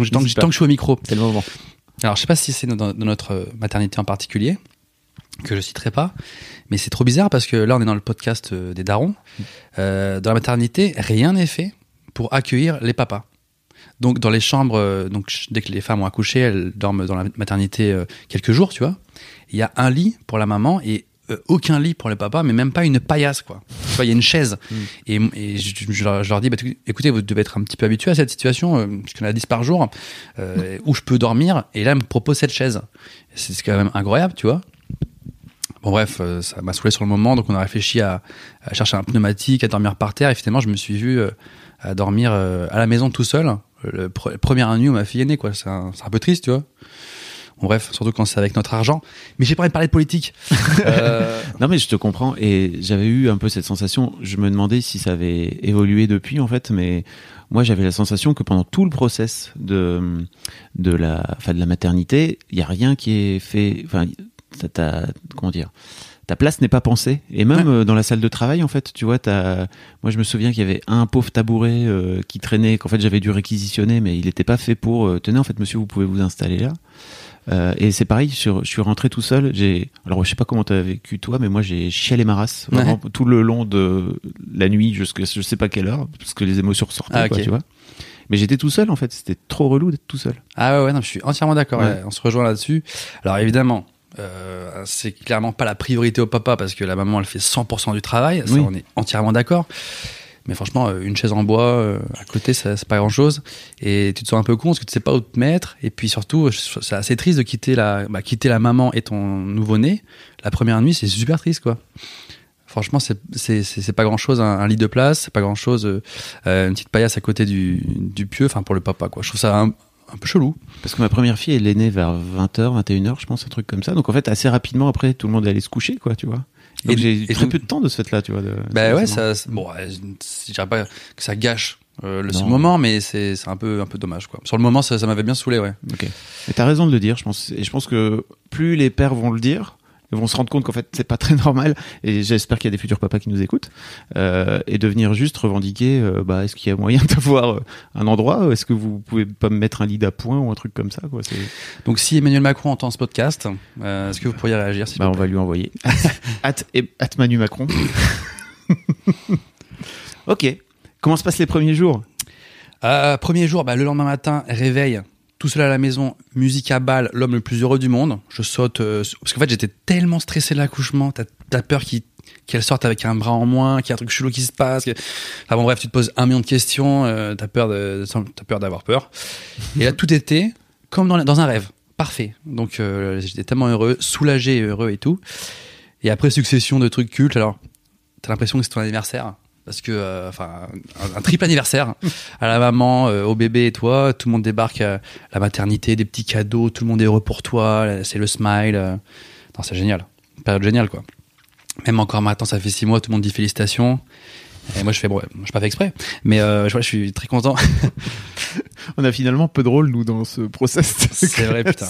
[SPEAKER 2] que je suis au micro.
[SPEAKER 1] C'est le moment.
[SPEAKER 2] Alors, je sais pas si c'est dans, dans notre euh, maternité en particulier, que je citerai pas, mais c'est trop bizarre parce que là, on est dans le podcast euh, des darons. Euh, dans la maternité, rien n'est fait pour accueillir les papas. Donc, dans les chambres, donc dès que les femmes ont accouché, elles dorment dans la maternité quelques jours, tu vois. Il y a un lit pour la maman et aucun lit pour le papa, mais même pas une paillasse, quoi. Tu vois, il y a une chaise. Et, et je, je leur, je leur dis, bah, écoutez, vous devez être un petit peu habitué à cette situation, euh, puisqu'on a 10 par jour, euh, où je peux dormir. Et là, elle me propose cette chaise. C'est quand même incroyable, tu vois. Bon, bref, euh, ça m'a saoulé sur le moment, donc on a réfléchi à, à chercher un pneumatique, à dormir par terre. Et finalement, je me suis vu euh, à dormir euh, à la maison tout seul. Le pre- première nuit où ma fille est née, quoi. C'est un, c'est un peu triste, tu vois. Bon, bref, surtout quand c'est avec notre argent. Mais j'ai pas envie de parler de politique. Euh,
[SPEAKER 1] Non mais je te comprends et j'avais eu un peu cette sensation. Je me demandais si ça avait évolué depuis en fait, mais moi j'avais la sensation que pendant tout le process de de la enfin de la maternité, il y a rien qui est fait. Enfin, ta, ta- comment dire? Ta place n'est pas pensée et même euh, dans la salle de travail en fait tu vois t'as moi je me souviens qu'il y avait un pauvre tabouret euh, qui traînait qu'en fait j'avais dû réquisitionner mais il n'était pas fait pour euh, tenez en fait monsieur vous pouvez vous installer là euh, et c'est pareil, je suis, je suis rentré tout seul. J'ai, alors je sais pas comment t'as vécu toi, mais moi j'ai chialé ma race vraiment tout le long de la nuit jusqu'à je sais pas quelle heure, parce que les émotions ressortaient,
[SPEAKER 2] Ah,
[SPEAKER 1] quoi, tu vois. Mais j'étais tout seul en fait. C'était trop relou d'être tout seul.
[SPEAKER 2] Ah ouais, ouais, non, je suis entièrement d'accord.
[SPEAKER 1] Ouais,
[SPEAKER 2] on se rejoint là-dessus. Alors évidemment, euh, c'est clairement pas la priorité au papa parce que la maman elle fait 100% du travail. Ça,
[SPEAKER 1] Oui.
[SPEAKER 2] on est entièrement d'accord. Mais franchement, euh, une chaise en bois euh, à côté, c'est pas grand-chose. Et tu te sens un peu con parce que tu sais pas où te mettre. Et puis surtout, c'est assez triste de quitter la, bah, quitter la maman et ton nouveau-né. La première nuit, c'est super triste, quoi. Franchement, c'est c'est c'est c'est pas grand chose un, un lit de place, c'est pas grand chose une petite paillasse à côté du du pieu, enfin pour le papa quoi. Je trouve ça un, un peu chelou.
[SPEAKER 1] Parce que ma première fille, elle est née vers 20h, 21h, je pense, un truc comme ça. Donc en fait, assez rapidement après, tout le monde allait se coucher, quoi, tu vois. Donc
[SPEAKER 2] Et-
[SPEAKER 1] j'ai eu
[SPEAKER 2] et
[SPEAKER 1] très peu de temps de ce fait-là, tu vois. de-
[SPEAKER 2] Bah ouais, ça, bon, je dirais pas que ça gâche euh, le
[SPEAKER 1] Non.
[SPEAKER 2] moment, mais c'est c'est un peu un peu dommage quoi. Sur le moment, ça, ça m'avait bien saoulé, ouais.
[SPEAKER 1] Ok. Mais t'as raison de le dire, je pense. Et je pense que plus les pères vont le dire, vont se rendre compte qu'en fait c'est pas très normal. Et j'espère qu'il y a des futurs papas qui nous écoutent euh, et de venir juste revendiquer. euh, bah, est-ce qu'il y a moyen d'avoir euh, un endroit Est-ce que vous pouvez pas me mettre un lit d'appoint ou un truc comme ça quoi
[SPEAKER 2] Donc si Emmanuel Macron entend ce podcast, euh, est-ce que vous pourriez réagir
[SPEAKER 1] Bah, on va lui envoyer. at, at Manu Macron. ok. Comment se passent les premiers jours?
[SPEAKER 2] Premier jour, bah, le lendemain matin, réveil, tout seul à la maison, musique à balle, l'homme le plus heureux du monde. Je saute, euh, parce qu'en fait j'étais tellement stressé de l'accouchement, t'as as peur qu'elle sorte avec un bras en moins, qu'il y a un truc chelou qui se passe. que- Enfin bon bref, tu te poses un million de questions, euh, t'as peur peur d'avoir peur. Et là tout était comme dans, un rêve, parfait. Donc euh, j'étais tellement heureux, soulagé heureux et tout. Et après succession de trucs cultes, alors t'as l'impression que c'est ton anniversaire parce que euh, enfin un, un triple anniversaire à la maman euh, au bébé et toi tout le monde débarque à la maternité des petits cadeaux tout le monde est heureux pour toi c'est le smile euh. non c'est génial Une période géniale quoi même encore maintenant ça fait six mois tout le monde dit félicitations et moi je fais bon je pas fait exprès mais euh, je, vois, je suis très content
[SPEAKER 1] On a finalement peu de rôle nous dans ce process.
[SPEAKER 2] C'est vrai, putain.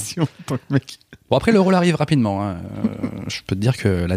[SPEAKER 2] bon après le rôle arrive rapidement hein. Euh, je peux te dire que la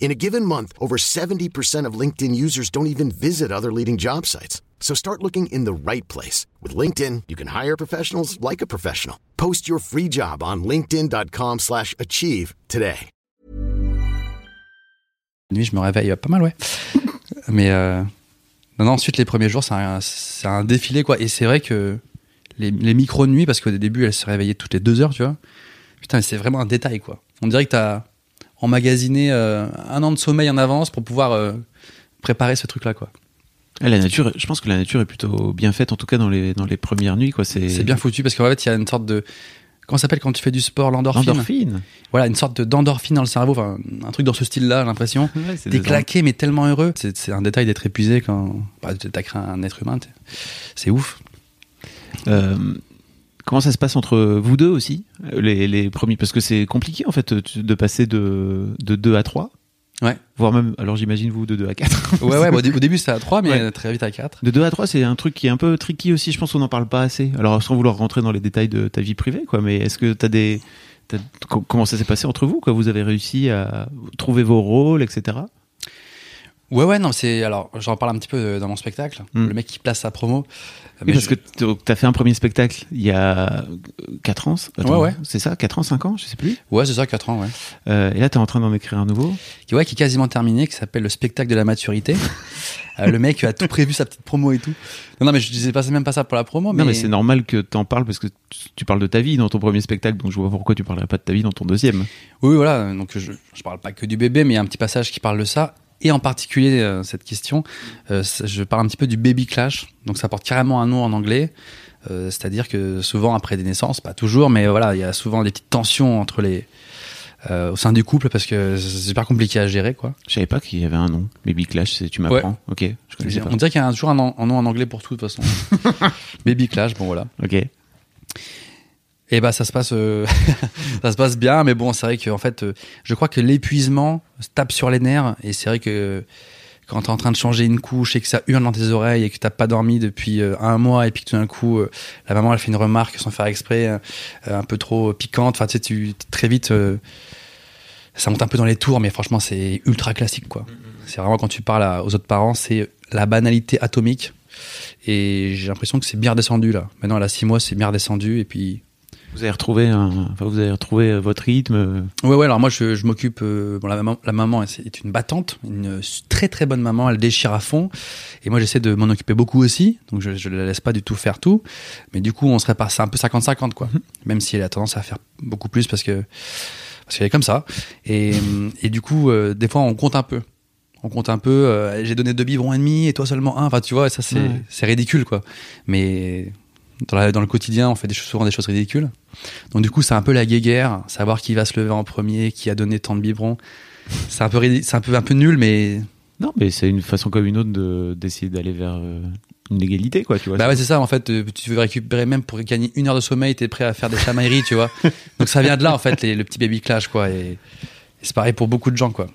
[SPEAKER 3] In a given month, over 70% of LinkedIn users don't even visit other leading job sites. So start looking in the right place. With LinkedIn, you can hire professionals like a professional. Post your free job on linkedin.com slash achieve today.
[SPEAKER 2] nuit, je me réveille pas mal, ouais. Mais euh, non, non, ensuite, les premiers jours, c'est un, un défilé, quoi. Et c'est vrai que les, les micro-nuits, parce qu'au début, elle se réveillait toutes les deux heures, tu vois. Putain, c'est vraiment un détail, quoi. On dirait que t'as emmagasiné euh, un an de sommeil en avance pour pouvoir euh, préparer ce truc-là, quoi.
[SPEAKER 1] Ah, La nature, je pense que la nature est plutôt bien faite, en tout cas dans les, dans les premières nuits. quoi. C'est
[SPEAKER 2] bien foutu parce qu'en fait, il y a une sorte de. Comment s'appelle quand tu fais du sport L'endorphine.
[SPEAKER 1] L'endorphine.
[SPEAKER 2] Voilà, une sorte de- d'endorphine dans le cerveau, enfin, un truc dans ce style-là, j'ai l'impression.
[SPEAKER 1] Ouais,
[SPEAKER 2] T'es claqué, mais tellement heureux. C'est un détail d'être épuisé quand bah, t'as créé un être humain. C'est ouf.
[SPEAKER 1] Euh, comment ça se passe entre vous deux aussi, euh, les, les premiers? Parce que c'est compliqué en fait de passer de, de 2 à 3.
[SPEAKER 2] Ouais.
[SPEAKER 1] Voire même, alors j'imagine vous de 2 à 4.
[SPEAKER 2] Ouais, ouais, bon, au dé- au début c'était à 3, mais
[SPEAKER 1] Ouais.
[SPEAKER 2] très vite à 4.
[SPEAKER 1] De 2 à 3, c'est un truc qui est un peu tricky aussi. Je pense qu'on n'en parle pas assez. Alors, sans vouloir rentrer dans les détails de ta vie privée, quoi, mais est-ce que tu as des. comment ça s'est passé entre vous quoi? Vous avez réussi à trouver vos rôles, etc.
[SPEAKER 2] Ouais, ouais, non, c'est. Alors, j'en parle un petit peu euh, dans mon spectacle.
[SPEAKER 1] Hmm.
[SPEAKER 2] Le mec qui place sa promo.
[SPEAKER 1] Oui, parce
[SPEAKER 2] je-
[SPEAKER 1] que tu as fait un premier spectacle il y a 4 ans. Attends,
[SPEAKER 2] Ouais, ouais.
[SPEAKER 1] C'est ça 4 ans, 5 ans Je sais plus.
[SPEAKER 2] Ouais, c'est ça, 4 ans, ouais.
[SPEAKER 1] Euh, et là, tu es en train d'en écrire un nouveau.
[SPEAKER 2] Qui, ouais, qui est quasiment terminé, qui s'appelle le spectacle de la maturité. Euh, le mec a tout prévu, sa petite promo et tout. Non, non, mais je disais pas, même pas ça pour la promo, mais.
[SPEAKER 1] Non, mais c'est normal que tu en parles parce que tu- parles de ta vie dans ton premier spectacle, donc je vois pourquoi tu parlerais pas de ta vie dans ton deuxième.
[SPEAKER 2] Oui, oui, voilà. Donc, je, je parle pas que du bébé, mais il y a un petit passage qui parle de ça. Et en particulier, euh, cette question, euh, je parle un petit peu du baby clash. Donc, ça porte carrément un nom en anglais. Euh, C'est-à-dire que souvent, après des naissances, pas toujours, mais voilà, il y a souvent des petites tensions entre les. au sein du couple parce que c'est super compliqué à gérer, quoi.
[SPEAKER 1] Je savais pas qu'il y avait un nom. Baby Clash, tu m'apprends. Ok, je connaissais pas.
[SPEAKER 2] On dirait qu'il y a toujours un, an- un nom en anglais pour tout, de toute façon. baby clash, bon voilà.
[SPEAKER 1] Ok.
[SPEAKER 2] Et bah ça se passe, euh, ça se passe bien, mais bon, c'est vrai que en fait, euh, je crois que l'épuisement se tape sur les nerfs, et c'est vrai que quand t'es en train de changer une couche et que ça hurle dans tes oreilles et que t'as pas dormi depuis euh, un mois et puis que tout d'un coup la maman elle fait une remarque sans faire exprès, un peu trop piquante, enfin tu sais, tu très vite ça monte un peu dans les tours, mais franchement c'est ultra classique quoi. C'est vraiment quand tu parles à- aux autres parents, c'est la banalité atomique. Et j'ai l'impression que c'est bien redescendu là. Maintenant, elle a six mois, c'est bien redescendu. Et puis,
[SPEAKER 1] Vous avez retrouvé, un... enfin, vous avez retrouvé euh, votre rythme. euh,
[SPEAKER 2] Ouais, ouais, alors moi je, je m'occupe. euh, bon, la maman, la maman est une battante, une très très bonne maman, elle déchire à fond. Et moi j'essaie de m'en occuper beaucoup aussi, donc je, je la laisse pas du tout faire tout. Mais du coup, on se répare, c'est un peu 50-50, quoi. Même si elle a tendance à faire beaucoup plus parce que parce qu'elle est comme ça. Et, et du coup, euh, des fois, on compte un peu. On compte un peu. euh, J'ai donné deux biberons et demi et toi seulement un. Enfin, tu vois, ça c'est
[SPEAKER 1] Ouais.
[SPEAKER 2] c'est ridicule, quoi. Mais dans, la- dans le quotidien, on fait des, choses- souvent des choses ridicules. Donc du coup, c'est un peu la guéguerre, savoir qui va se lever en premier, qui a donné tant de biberons. C'est un peu, ridi- c'est un peu, un peu nul, mais
[SPEAKER 1] Non, mais c'est une façon comme une autre de- d'essayer d'aller vers euh, une égalité, quoi, tu vois.
[SPEAKER 2] bah ouais, c'est ça. En fait, euh, tu veux récupérer même pour gagner une heure de sommeil, t'es prêt à faire des chamailleries, tu vois. Donc ça vient de là, en fait, les- le petit baby clash, quoi. Et, et c'est pareil pour beaucoup de gens, quoi.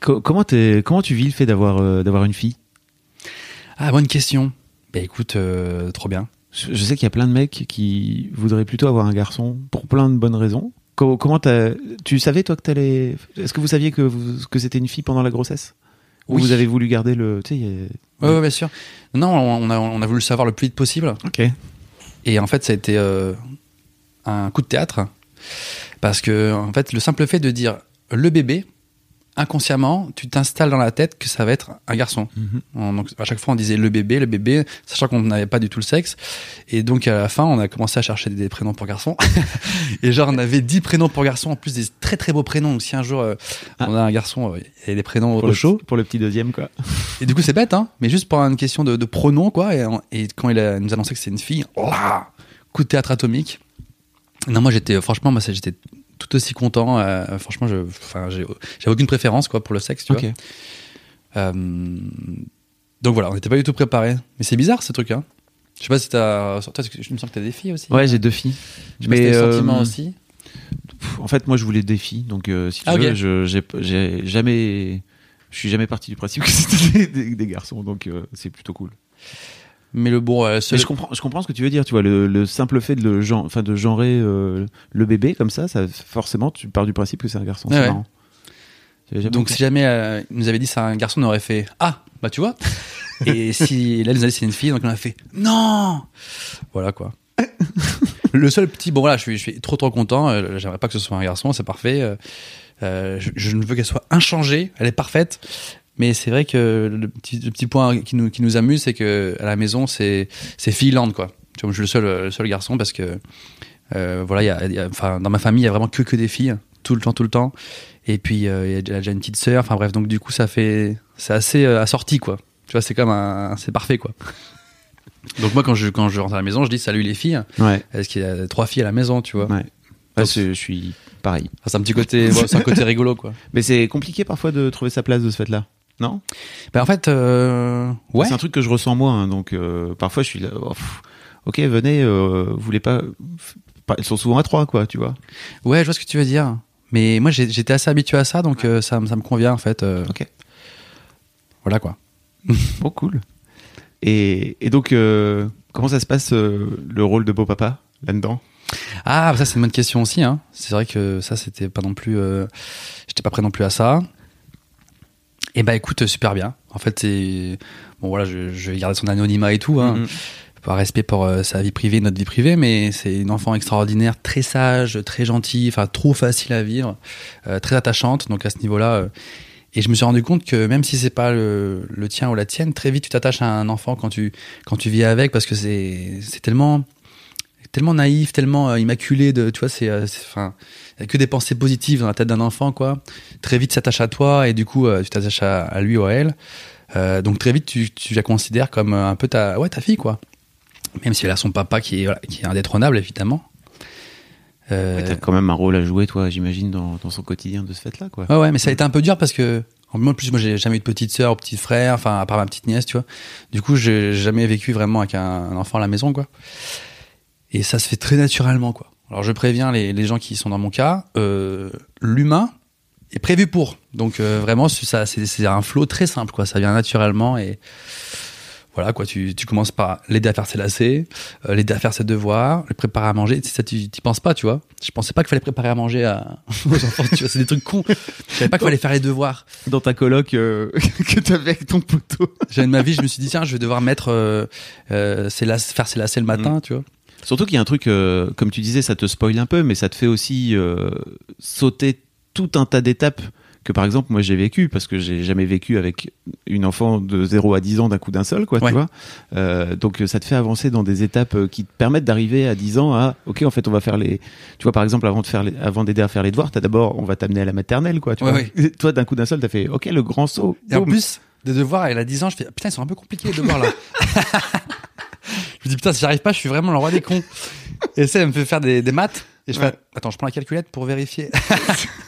[SPEAKER 1] Co- comment, t'es- comment tu vis le fait d'avoir euh, d'avoir une fille?
[SPEAKER 2] Ah, bonne question. Bah écoute, euh, trop bien.
[SPEAKER 1] Je je sais qu'il y a plein de mecs qui voudraient plutôt avoir un garçon pour plein de bonnes raisons. Co- Comment tu savais toi que t'allais Est-ce que vous saviez que vous- que c'était une fille pendant la grossesse? Ou
[SPEAKER 2] Oui.
[SPEAKER 1] vous avez voulu garder le tu sais a-
[SPEAKER 2] Ouais, ouais, bien sûr. Non, on a, on a voulu le savoir le plus vite possible.
[SPEAKER 1] Ok.
[SPEAKER 2] Et en fait, ça a été euh, un coup de théâtre. Parce que, en fait, le simple fait de dire le bébé inconsciemment, tu t'installes dans la tête que ça va être un garçon.
[SPEAKER 1] Mhm.
[SPEAKER 2] On- donc à chaque fois on disait le bébé, le bébé, sachant qu'on n'avait pas du tout le sexe. Et donc à la fin, on a commencé à chercher des prénoms pour garçons. et genre on avait 10 prénoms pour garçons, en plus des très très beaux prénoms. Donc si un jour euh, on a un garçon, euh, il y a des prénoms
[SPEAKER 1] Pour
[SPEAKER 2] au
[SPEAKER 1] le,
[SPEAKER 2] chaud.
[SPEAKER 1] pour le petit deuxième, quoi.
[SPEAKER 2] Et du coup c'est bête, hein, mais juste pour une question de, de pronoms quoi. Et, et quand il a, nous annonçait que c'est une fille, ouah, coup de théâtre atomique. Non moi j'étais franchement moi j'étais tout aussi content. euh, franchement je, enfin j'ai aucune préférence quoi pour le sexe. Tu vois. Euh, donc voilà, on n'était pas du tout préparé. Mais c'est bizarre ce truc, hein. Je sais pas si t'as. Toi, je me sens que t'as des filles aussi?
[SPEAKER 1] Ouais, j'ai deux filles.
[SPEAKER 2] Je
[SPEAKER 1] mais, euh,
[SPEAKER 2] sentiments aussi.
[SPEAKER 1] En fait, moi, je voulais des filles, donc euh, si tu
[SPEAKER 2] Ah,
[SPEAKER 1] veux, je j'ai jamais, je suis jamais parti du principe que c'était des, garçons, donc c'est plutôt cool.
[SPEAKER 2] Mais le bon, euh, seul-
[SPEAKER 1] Mais je comprends, je comprends ce que tu veux dire. Tu vois, le, le simple fait de le gen- enfin de genrer euh, le bébé comme ça, ça forcément, tu pars du principe que c'est un garçon. C'est
[SPEAKER 2] ouais.
[SPEAKER 1] marrant.
[SPEAKER 2] Donc si jamais euh, il nous avait dit c'est un garçon, on aurait fait Ah, bah tu vois. Et si là, il nous a dit c'est une fille, donc on a fait Non Voilà quoi. le seul petit. Bon voilà, je suis, je suis trop trop content. J'aimerais pas que ce soit un garçon, c'est parfait. Je, je ne veux qu'elle soit inchangée, elle est parfaite. Mais c'est vrai que le petit, le petit point qui nous, qui nous amuse, c'est que à la maison, c'est c'est fille-land, quoi. Je suis le seul, le seul garçon parce que euh, voilà, il y a, y a- enfin, dans ma famille, il y a vraiment que que des filles, tout le temps, tout le temps. Et puis euh, il y a déjà- une petite sœur. Enfin bref, donc du coup, ça fait, c'est assez euh, assorti, quoi. Tu vois, c'est comme un, c'est parfait, quoi. Donc moi, quand je quand je rentre à la maison, je dis salut les filles.
[SPEAKER 1] Ouais,
[SPEAKER 2] Est-ce qu'il y a trois filles à la maison, tu vois
[SPEAKER 1] ouais. Ouais, je suis pareil.
[SPEAKER 2] C'est un petit côté, c'est un côté rigolo, quoi.
[SPEAKER 1] Mais c'est compliqué parfois de trouver sa place de ce fait-là. Non?
[SPEAKER 2] Ben en fait, euh, ouais.
[SPEAKER 1] C'est un truc que je ressens moi, hein, donc euh, parfois je suis là. oh, pff, ok, venez, euh, vous voulez pas. Ils sont souvent à trois, quoi, tu vois.
[SPEAKER 2] Ouais, je vois ce que tu veux dire. Mais moi, j'étais assez habitué à ça, donc euh, ça, me- ça me convient en fait.
[SPEAKER 1] Ok.
[SPEAKER 2] Voilà quoi.
[SPEAKER 1] Bon, cool. Et, et donc, comment ça se passe le rôle de beau papa là-dedans?
[SPEAKER 2] Ah, ça c'est une bonne question aussi. Hein. C'est vrai que ça, c'était pas non plus. euh, J'étais pas prêt non plus à ça. Et bah écoute, super bien. En fait, c'est bon voilà, je, je vais garder son anonymat et tout. Hein.
[SPEAKER 1] Mhm.
[SPEAKER 2] par respect pour euh, sa vie privée, notre vie privée, mais c'est une enfant extraordinaire, très sage, très gentille, enfin trop facile à vivre, euh, très attachante. Donc à ce niveau-là, euh, et je me suis rendu compte que même si c'est pas le, le tien ou la tienne, très vite tu t'attaches à un enfant quand tu quand tu vis avec parce que c'est c'est tellement tellement naïf, tellement euh, immaculé de tu vois c'est euh, enfin que des pensées positives dans la tête d'un enfant quoi. Très vite s'attache à toi et du coup euh, tu t'attaches à, à lui ou à elle. Donc très vite tu, tu la considères comme un peu ta ouais ta fille quoi. Même si elle a son papa qui est voilà, qui est indétrônable évidemment. Euh,
[SPEAKER 1] Ouais, T'as quand même un rôle à jouer, toi, j'imagine, dans, dans son quotidien de ce fait-là, quoi.
[SPEAKER 2] Ouais, ouais, mais ça a été un peu dur parce que, en plus, moi, j'ai jamais eu de petite sœur ou petit frère, enfin, à part ma petite nièce, tu vois. Du coup, j'ai jamais vécu vraiment avec un, un enfant à la maison, quoi. Et ça se fait très naturellement, quoi. Alors, je préviens les, gens qui sont dans mon cas, euh, l'humain est prévu pour. Donc, euh, vraiment, ça, c'est c'est un flow très simple, quoi. Ça vient naturellement et voilà, quoi. Tu, tu commences par l'aider à faire ses lacets, euh, l'aider à faire ses devoirs, le préparer à manger. Ça, tu t'y penses pas, tu vois. Je pensais pas qu'il fallait préparer à manger à, aux enfants, tu vois. C'est des trucs cons. Je savais pas qu'il fallait faire les devoirs.
[SPEAKER 1] Dans ta coloc euh, que t'avais avec ton poteau.
[SPEAKER 2] Jamais de ma vie, je me suis dit, tiens, je vais devoir mettre, euh, euh, ses faire ses lacets le matin,
[SPEAKER 1] Mm.
[SPEAKER 2] tu vois.
[SPEAKER 1] Surtout qu'il y a un truc, comme tu disais, ça te spoil un peu, mais ça te fait aussi sauter tout un tas d'étapes que, par exemple, moi j'ai vécu, parce que j'ai jamais vécu avec une enfant de 0 à 10 ans d'un coup d'un seul, quoi,
[SPEAKER 2] Ouais.
[SPEAKER 1] tu vois. Euh, donc ça te fait avancer dans des étapes euh, qui te permettent d'arriver à 10 ans à, ok, en fait, on va faire les, tu vois, par exemple, avant de faire les- avant d'aider à faire les devoirs, t'as d'abord, on va t'amener à la maternelle, quoi, tu
[SPEAKER 2] Ouais,
[SPEAKER 1] vois. Toi, d'un coup d'un seul, t'as fait, ok, le grand saut.
[SPEAKER 2] Et en
[SPEAKER 1] boum.
[SPEAKER 2] plus, des devoirs, elle a 10 ans, je fais, putain, ils sont un peu compliqués les devoirs, là. je me dis, putain, si j'arrive pas, je suis vraiment le roi des cons. Et ça, elle me fait faire des, des maths. Et je fais, attends, je prends la calculette pour vérifier.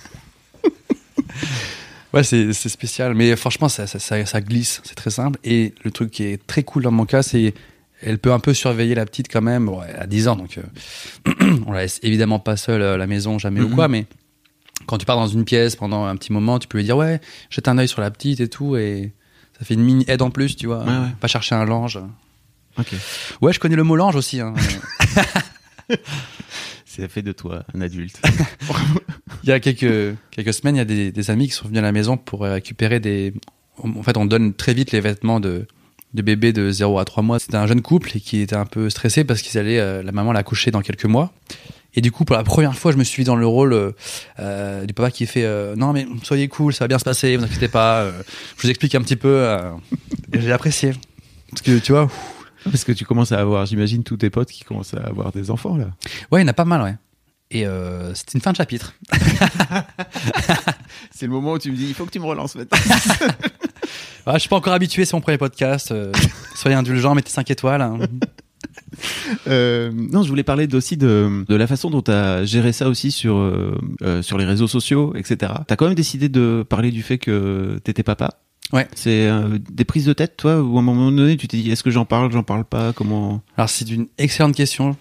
[SPEAKER 2] ouais, c'est spécial. Mais franchement, ça, ça, ça, ça glisse. C'est très simple. Et le truc qui est très cool dans mon cas, c'est elle peut un peu surveiller la petite quand même. Bon, elle a 10 ans, donc euh, on la laisse évidemment pas seule à la maison, jamais ou quoi. Mais quand tu pars dans une pièce pendant un petit moment, tu peux lui dire ouais, jette un œil sur la petite et tout, et ça fait une mini aide en plus, tu vois.
[SPEAKER 1] Ouais, ouais.
[SPEAKER 2] Pas chercher un lange.
[SPEAKER 1] Ok.
[SPEAKER 2] Ouais, je connais le mot lange aussi. Hein.
[SPEAKER 1] Fait de toi un adulte.
[SPEAKER 2] il y a quelques, quelques semaines, il y a des, amis qui sont venus à la maison pour récupérer des. En fait, on donne très vite les vêtements de, de bébé de 0 à 3 mois. C'était un jeune couple qui était un peu stressé parce qu'ils allaient, euh, la maman l'a couché dans quelques mois. Et du coup, pour la première fois, je me suis mis dans le rôle euh, euh, du papa qui fait non mais soyez cool, ça va bien se passer, vous inquiétez pas. je vous explique un petit peu. et j'ai apprécié parce que tu vois,
[SPEAKER 1] Parce que tu commences à avoir, j'imagine, tous tes potes qui commencent à avoir des enfants là.
[SPEAKER 2] ouais, il y en a pas mal, ouais. Et euh, c'était une fin de chapitre.
[SPEAKER 1] C'est le moment où tu me dis, il faut que tu me relances maintenant.
[SPEAKER 2] Ah, je suis pas encore habitué, c'est mon premier podcast. euh, soyez indulgents, mettez 5 étoiles. hein.
[SPEAKER 1] Euh, non, je voulais parler aussi de, de la façon dont tu as géré ça aussi sur, euh, sur les réseaux sociaux, etc. Tu as quand même décidé de parler du fait que t'étais papa.
[SPEAKER 2] Ouais.
[SPEAKER 1] C'est euh, des prises de tête, toi, ou à un moment donné, tu t'es dit, est-ce que j'en parle, j'en parle pas, comment
[SPEAKER 2] Alors c'est une excellente question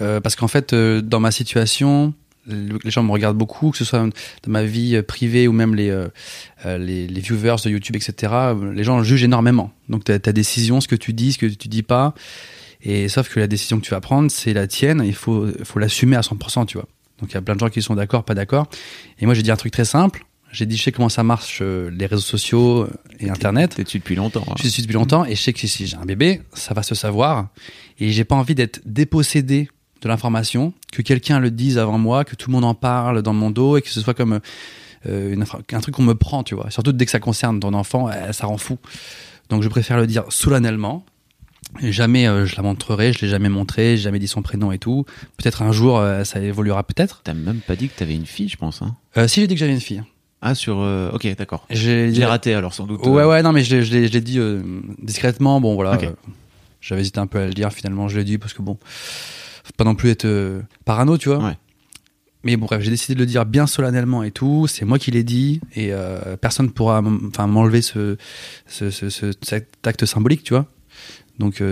[SPEAKER 2] euh, parce qu'en fait euh, dans ma situation le- les gens me regardent beaucoup que ce soit dans ma vie euh, privée ou même les euh, euh, les, les viewers de YouTube etc euh, les gens jugent énormément. Donc ta, ta décision ce que tu dis ce que tu dis pas. Et sauf que la décision que tu vas prendre c'est la tienne il faut faut l'assumer à 100% tu vois. Donc il y a plein de gens qui sont d'accord pas d'accord. Et moi j'ai dit un truc très simple j'ai dit je sais comment ça marche euh, les réseaux sociaux et internet
[SPEAKER 1] T'es dessus depuis longtemps. hein.
[SPEAKER 2] je suis depuis longtemps et je sais que si j'ai un bébé, ça va se savoir. Et j'ai pas envie d'être dépossédé de l'information, que quelqu'un le dise avant moi, que tout le monde en parle dans mon dos et que ce soit comme euh, une infra- un truc qu'on me prend, tu vois. Surtout dès que ça concerne ton enfant, euh, ça rend fou. Donc je préfère le dire solennellement. Et jamais euh, je la montrerai, je l'ai jamais montré, j'ai jamais dit son prénom et tout. Peut-être un jour euh, ça évoluera peut-être.
[SPEAKER 1] T'as même pas dit que t'avais une fille, je pense. Hein.
[SPEAKER 2] Euh, si j'ai dit que j'avais une fille.
[SPEAKER 1] Ah, sur. euh, ok, d'accord.
[SPEAKER 2] J'ai
[SPEAKER 1] Je l'ai raté alors, sans doute.
[SPEAKER 2] Ouais,
[SPEAKER 1] Euh,
[SPEAKER 2] ouais, non, mais je l'ai- dit euh, discrètement. Bon, voilà.
[SPEAKER 1] Ok.
[SPEAKER 2] euh, J'avais hésité un peu à le dire. Finalement, je l'ai dit parce que bon, faut pas non plus être parano, tu vois.
[SPEAKER 1] Ouais.
[SPEAKER 2] Mais bon, bref, j'ai décidé de le dire bien solennellement et tout. C'est moi qui l'ai dit et personne pourra, m'enlever ce, ce, ce, ce- cet acte symbolique, tu vois. Donc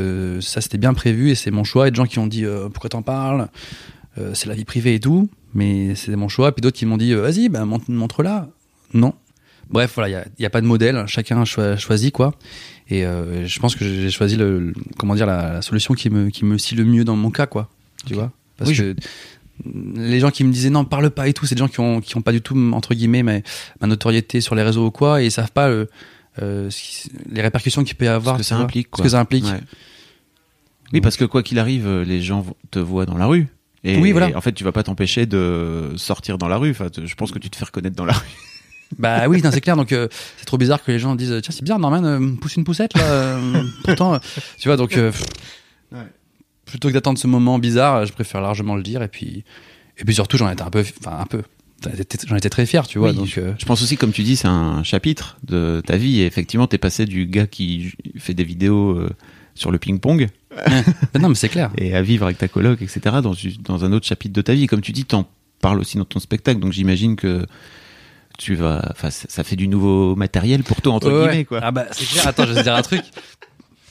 [SPEAKER 2] ça, c'était bien prévu et c'est mon choix. Et des gens qui ont dit pourquoi t'en parles, c'est la vie privée et tout. Mais c'est mon choix. Puis d'autres qui m'ont dit vas-y, montre- montre-la. Non. Bref, voilà, il y a, pas de modèle. Chacun choi- choisit quoi. Et euh, je pense que j'ai choisi le, le- comment dire la, la solution qui me qui me scie le mieux dans mon cas, quoi. Tu vois? Parce
[SPEAKER 1] Oui,
[SPEAKER 2] que les gens qui me disaient non, parle pas et tout, c'est des gens qui ont qui ont pas du tout entre guillemets ma, ma notoriété sur les réseaux ou quoi, et ils savent pas euh, euh, les répercussions qu'il peut y avoir.
[SPEAKER 1] Ce que ça
[SPEAKER 2] vois.
[SPEAKER 1] implique.
[SPEAKER 2] Ce que ça implique.
[SPEAKER 1] Ouais. Oui, parce que quoi qu'il arrive, les gens te voient dans la rue. Et,
[SPEAKER 2] Oui, voilà.
[SPEAKER 1] et en fait, tu vas pas t'empêcher de sortir dans la rue. Enfin, je pense que tu te fais reconnaître dans la rue.
[SPEAKER 2] Bah oui, c'est clair. Donc euh, c'est trop bizarre que les gens disent tiens c'est bizarre Norman euh, pousse une poussette là. euh, pourtant, tu vois donc pff,
[SPEAKER 1] Ouais.
[SPEAKER 2] plutôt que d'attendre ce moment bizarre, je préfère largement le dire et puis et puis surtout j'en étais un peu, enfin un peu, j'en étais très fier, tu vois.
[SPEAKER 1] Oui,
[SPEAKER 2] donc
[SPEAKER 1] Je pense aussi, comme tu dis, c'est un chapitre de ta vie. Et effectivement, t'es passé du gars qui fait des vidéos sur le ping-pong
[SPEAKER 2] non mais c'est clair.
[SPEAKER 1] et à vivre avec ta coloc, etc. Dans, dans un autre chapitre de ta vie. Comme tu dis, t'en parles aussi dans ton spectacle. Donc j'imagine que tu vas, enfin, ça fait du nouveau matériel pour toi entre
[SPEAKER 2] Ouais,
[SPEAKER 1] guillemets, quoi.
[SPEAKER 2] Ah bah c'est clair. Attends, je vais te dire un truc.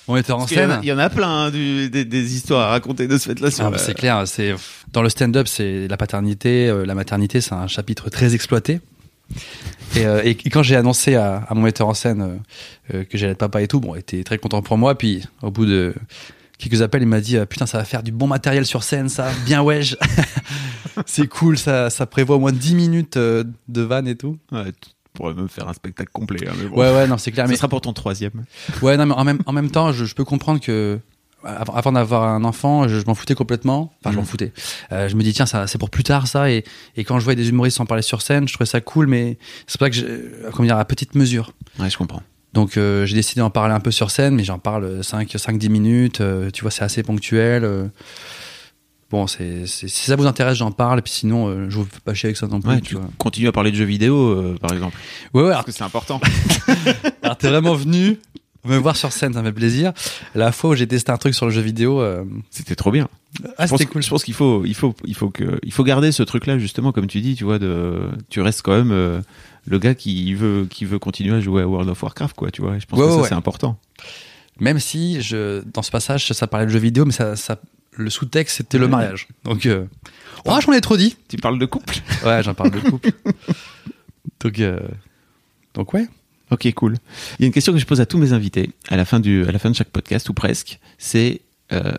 [SPEAKER 2] On était en scène.
[SPEAKER 1] Il y en a plein hein, du- des, des histoires à raconter de ce fait-là.
[SPEAKER 2] Ah, bah, c'est clair, c'est dans le stand-up, c'est la paternité, euh, la maternité, c'est un chapitre très exploité. Et, euh, et quand j'ai annoncé à, à mon metteur en scène euh, euh, que j'allais être papa et tout, bon, il était très content pour moi. Puis au bout de quelques appels, il m'a dit euh, putain, ça va faire du bon matériel sur scène, ça, bien ouais. c'est cool, ça, ça prévoit au moins 10 minutes euh, de vanne et tout.
[SPEAKER 1] Ouais, tu pourrais même faire un spectacle complet. hein, mais bon.
[SPEAKER 2] Ouais, ouais, non, c'est clair.
[SPEAKER 1] Ça
[SPEAKER 2] Mais
[SPEAKER 1] sera pour ton troisième.
[SPEAKER 2] Ouais, non, mais en même, en même temps, je, je peux comprendre que avant, d'avoir un enfant, je, je m'en foutais complètement. Enfin, je m'en
[SPEAKER 1] Mhm.
[SPEAKER 2] foutais. Euh, je me dis, tiens, ça, c'est pour plus tard, ça. Et, et quand je voyais des humoristes en parler sur scène, je trouvais ça cool, mais c'est pour ça que, je, comment dire, à petite mesure.
[SPEAKER 1] Ouais, je comprends.
[SPEAKER 2] Donc, euh, j'ai décidé d'en parler un peu sur scène, mais j'en parle 5, 5 10 minutes. euh, tu vois, c'est assez ponctuel. euh. bon, c'est, c'est- si ça vous intéresse, j'en parle. Et puis sinon, euh, je vous fais pas chier avec ça non plus.
[SPEAKER 1] Ouais,
[SPEAKER 2] tu
[SPEAKER 1] continues à parler de jeux vidéo, euh, par exemple.
[SPEAKER 2] Ouais, ouais, alors,
[SPEAKER 1] Parce que c'est important.
[SPEAKER 2] alors t'es vraiment venu me voir sur scène, ça me fait plaisir. La fois où j'ai testé un truc sur le jeu vidéo, euh,
[SPEAKER 1] C'était trop bien.
[SPEAKER 2] ah, c'était cool.
[SPEAKER 1] je pense qu'il faut, il faut, il faut que, il faut garder ce truc-là justement, comme tu dis, tu vois, de, tu restes quand même euh, le gars qui veut, qui veut continuer à jouer à World of Warcraft, quoi, tu vois. Je pense
[SPEAKER 2] Ouais,
[SPEAKER 1] que ça
[SPEAKER 2] ouais,
[SPEAKER 1] c'est important.
[SPEAKER 2] Même si je, dans ce passage, ça parlait de jeux vidéo, mais ça, ça, le sous-texte, c'était le mariage. Donc, euh, oh, j'en ai trop dit.
[SPEAKER 1] Tu parles de couple?
[SPEAKER 2] Ouais, j'en parle de couple. donc, euh, donc ouais.
[SPEAKER 1] Ok, cool. Il y a une question que je pose à tous mes invités à la fin du, à la fin de chaque podcast ou presque. C'est euh,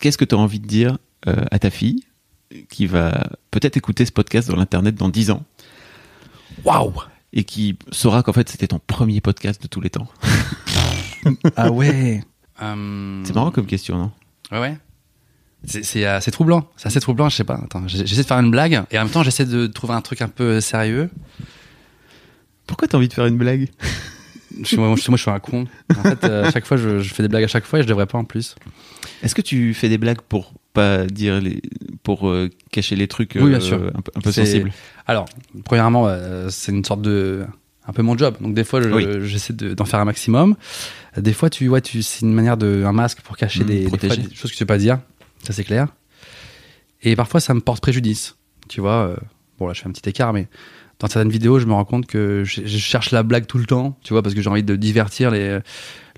[SPEAKER 1] qu'est-ce que tu as envie de dire euh, à ta fille qui va peut-être écouter ce podcast dans l'internet dans 10 ans?
[SPEAKER 2] Waouh.
[SPEAKER 1] et qui saura qu'en fait c'était ton premier podcast de tous les temps.
[SPEAKER 2] Ah ouais. Euh,
[SPEAKER 1] C'est marrant comme question, non?
[SPEAKER 2] Ouais, ouais. C'est c'est assez troublant. C'est assez troublant, je sais pas. Attends, j'essaie de faire une blague et en même temps j'essaie de trouver un truc un peu sérieux.
[SPEAKER 1] Pourquoi t'as envie de faire une blague?
[SPEAKER 2] Je suis, moi, je, moi, je suis un con. En fait, euh, à chaque fois, je, je fais des blagues à chaque fois et je devrais pas en plus.
[SPEAKER 1] Est-ce que tu fais des blagues pour pas dire les, pour euh, cacher les trucs
[SPEAKER 2] Oui, bien
[SPEAKER 1] euh,
[SPEAKER 2] sûr.
[SPEAKER 1] un peu, un peu sensibles
[SPEAKER 2] Alors, premièrement, euh, c'est une sorte de un peu mon job. Donc des fois, je-
[SPEAKER 1] Oui.
[SPEAKER 2] j'essaie de- d'en faire un maximum. Euh, Des fois, tu vois, tu c'est une manière de un masque pour cacher
[SPEAKER 1] Mmh,
[SPEAKER 2] des, des,
[SPEAKER 1] protéger.
[SPEAKER 2] fois, des choses que tu veux pas dire. Ça c'est clair. Et parfois, ça me porte préjudice. Tu vois. euh, bon là, je fais un petit écart, mais dans certaines vidéos, je me rends compte que je, je cherche la blague tout le temps. Tu vois, parce que j'ai envie de divertir les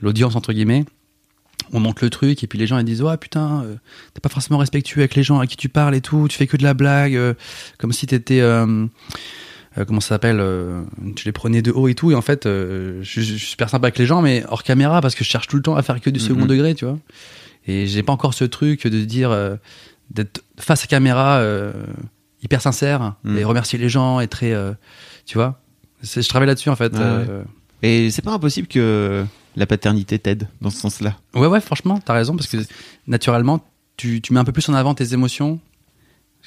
[SPEAKER 2] l'audience entre guillemets. On monte le truc et puis les gens ils disent ouais putain euh, t'es pas forcément respectueux avec les gens à qui tu parles et tout tu fais que de la blague euh, comme si t'étais euh, comment ça s'appelle tu les prenais de haut et tout. Et en fait je, je suis super sympa avec les gens mais hors caméra parce que je cherche tout le temps à faire que du second
[SPEAKER 1] Mhm.
[SPEAKER 2] degré tu vois. Et j'ai pas encore ce truc de dire d'être face à caméra hyper sincère
[SPEAKER 1] Mhm.
[SPEAKER 2] et remercier les gens et très tu vois. C'est- je travaille là-dessus en fait
[SPEAKER 1] Ouais,
[SPEAKER 2] euh,
[SPEAKER 1] Et c'est pas impossible que la paternité t'aide dans ce sens-là.
[SPEAKER 2] Ouais, ouais, franchement, t'as raison, parce que naturellement, tu, tu mets un peu plus en avant tes émotions.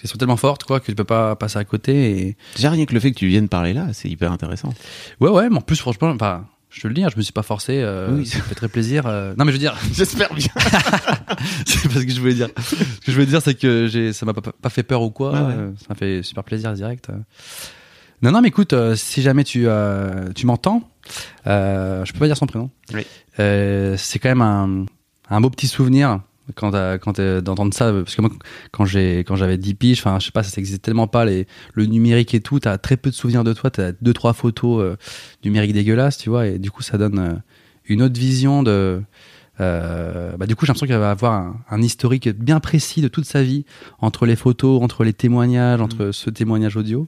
[SPEAKER 2] Elles sont tellement fortes, quoi, que tu peux pas passer à côté. Et...
[SPEAKER 1] Déjà rien que le fait que tu viennes parler là, c'est hyper intéressant.
[SPEAKER 2] Ouais, ouais, mais en plus, franchement, enfin, je te le dis, hein, je me suis pas forcé. euh,
[SPEAKER 1] Oui.
[SPEAKER 2] Ça me fait très plaisir. euh. Non, mais je veux dire,
[SPEAKER 1] J'espère bien.
[SPEAKER 2] c'est pas ce que je voulais dire. Ce que je voulais dire, c'est que j'ai, ça m'a pas, pas fait peur ou quoi.
[SPEAKER 1] Ouais, ouais.
[SPEAKER 2] euh, Ça m'a fait super plaisir direct. Non, non, mais écoute, si jamais tu, tu m'entends, je peux pas dire son prénom.
[SPEAKER 1] Oui.
[SPEAKER 2] Euh, c'est quand même un, un beau petit souvenir quand t'es- d'entendre ça parce que moi quand j'ai quand j'avais 10 piges enfin je sais pas ça n'existait tellement pas les le numérique et tout t'as très peu de souvenirs de toi t'as deux trois photos euh, numériques dégueulasses tu vois et du coup ça donne euh, une autre vision de euh, bah, du coup j'ai l'impression qu'il va avoir un, un historique bien précis de toute sa vie entre les photos entre les témoignages entre ce témoignage audio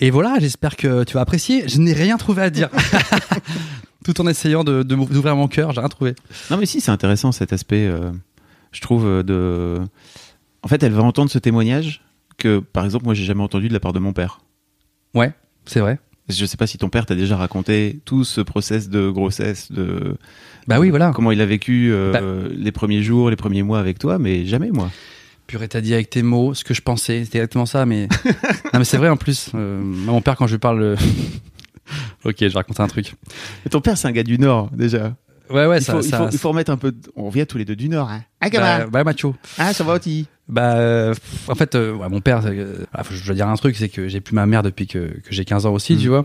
[SPEAKER 2] et voilà, j'espère que tu vas apprécier. Je n'ai rien trouvé à dire. Tout en essayant de, de d'ouvrir mon cœur, j'ai rien trouvé.
[SPEAKER 1] Non mais si c'est intéressant cet aspect, euh, je trouve euh, de. En fait, elle va entendre ce témoignage que, par exemple, moi j'ai jamais entendu de la part de mon père.
[SPEAKER 2] Ouais, c'est vrai.
[SPEAKER 1] Je sais pas si ton père t'a déjà raconté tout ce process de grossesse, de
[SPEAKER 2] Bah oui, voilà.
[SPEAKER 1] comment il a vécu euh,
[SPEAKER 2] Bah.
[SPEAKER 1] les premiers jours, les premiers mois avec toi, mais jamais moi.
[SPEAKER 2] Purée, t'as dit avec tes mots ce que je pensais. C'était exactement ça, mais. non, mais c'est vrai en plus. Euh, mon père, quand je lui parle. euh, ok, je vais raconter un truc.
[SPEAKER 1] Mais ton père c'est un gars du Nord déjà.
[SPEAKER 2] Ouais, ouais,
[SPEAKER 1] il,
[SPEAKER 2] ça.
[SPEAKER 1] faut, il,
[SPEAKER 2] ça-
[SPEAKER 1] il faut remettre un peu. de- On vient tous les deux du Nord. Hein. Ah,
[SPEAKER 2] bah, bah, macho.
[SPEAKER 1] Ah, ça va aussi.
[SPEAKER 2] Bah, euh, en fait, euh, ouais, mon père, euh, ah, je dois dire un truc, c'est que j'ai plus ma mère depuis que, que j'ai 15 ans aussi, tu vois.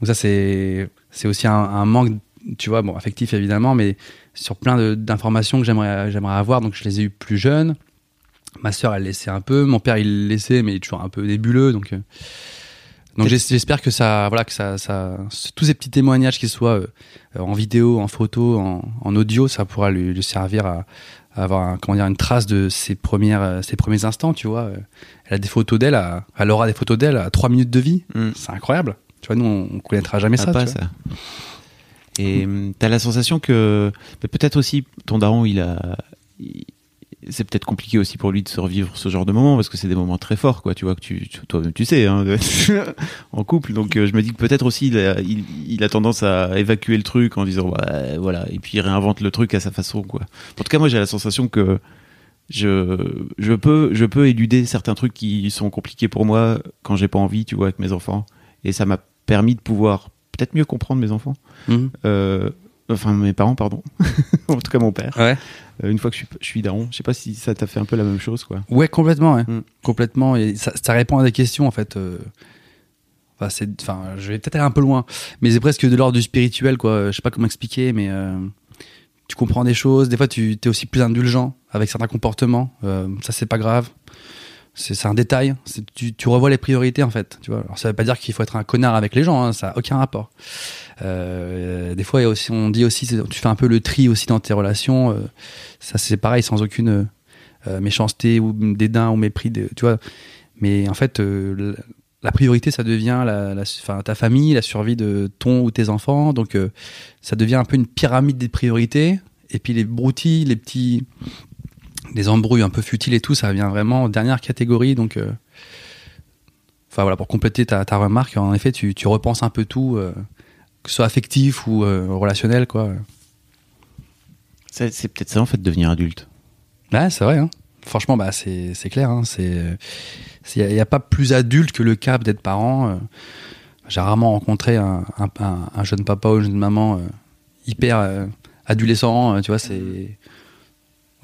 [SPEAKER 2] Donc ça, c'est c'est aussi un, un manque, tu vois, bon, affectif évidemment, mais sur plein d'informations que j'aimerais j'aimerais avoir. Donc je les ai eu plus jeunes. Ma sœur, elle laissait un peu. Mon père, il laissait, mais toujours un peu nébuleux. Donc, euh, donc j'es- j'espère que ça, voilà, que ça, ça, tous ces petits témoignages, qu'ils soient euh, en vidéo, en photo, en, en audio, ça pourra lui, lui servir à, à avoir, un- comment dire, une trace de ses premières, euh, ses premiers instants. Tu vois, Euh, elle a des photos d'elle, à- elle aura des photos d'elle à trois minutes de vie.
[SPEAKER 1] Mm.
[SPEAKER 2] C'est incroyable. Tu vois, nous, on, on connaîtra jamais
[SPEAKER 1] Ah,
[SPEAKER 2] ça.
[SPEAKER 1] pas
[SPEAKER 2] tu vois.
[SPEAKER 1] ça. Et hum, t'as la sensation que peut-être aussi ton daron, il a, il- c'est peut-être compliqué aussi pour lui de se revivre ce genre de moments parce que c'est des moments très forts, quoi. Tu vois que tu, tu- toi-même tu sais, hein, en couple. Donc euh, je me dis que peut-être aussi il a, il, il a tendance à évacuer le truc en disant ouais, voilà et puis il réinvente le truc à sa façon, quoi. En tout cas, moi j'ai la sensation que je, je peux, je peux éluder certains trucs qui sont compliqués pour moi quand j'ai pas envie, tu vois, avec mes enfants. Et ça m'a permis de pouvoir peut-être mieux comprendre mes enfants.
[SPEAKER 2] Mhm.
[SPEAKER 1] Euh, enfin, mes parents, pardon. en tout cas, mon père.
[SPEAKER 2] Ouais.
[SPEAKER 1] Euh, une fois que je suis, je suis daron, je sais pas si ça t'a fait un peu la même chose, quoi.
[SPEAKER 2] Ouais, complètement, ouais.
[SPEAKER 1] Mm.
[SPEAKER 2] complètement. Et ça, ça répond à des questions en fait. euh, Enfin, c'est, enfin, je vais peut-être aller un peu loin, mais c'est presque de l'ordre du spirituel, quoi. Je sais pas comment expliquer, mais euh, tu comprends des choses. Des fois, tu es aussi plus indulgent avec certains comportements. Ça, c'est pas grave. C'est, un détail. Tu, revois les priorités en fait. Tu vois. Ça veut pas dire qu'il faut être un connard avec les gens. hein, ça a aucun rapport. Euh, des fois, aussi, on dit aussi, tu fais un peu le tri aussi dans tes relations. euh, ça, c'est pareil, sans aucune euh, méchanceté ou dédain ou mépris. Tu vois. Mais en fait, la- priorité, ça devient ta famille, la survie de ton ou tes enfants. Donc, ça devient un peu une pyramide des priorités. Et puis les broutilles, les petits, les embrouilles un peu futiles et tout, ça vient vraiment en dernière catégorie. Donc, euh, enfin voilà, pour compléter ta, ta remarque, en effet, tu, tu repenses un peu tout, euh, que ce soit affectif ou euh, relationnel, quoi.
[SPEAKER 1] C'est peut-être ça, en fait, devenir adulte.
[SPEAKER 2] Ouais, c'est vrai. Hein. Franchement, bah, c'est clair. Hein. C'est il n'y a, pas plus adulte que le cap d'être parent. J'ai rarement rencontré un, un, un, jeune papa ou une jeune maman hyper adolescent. tu vois, c'est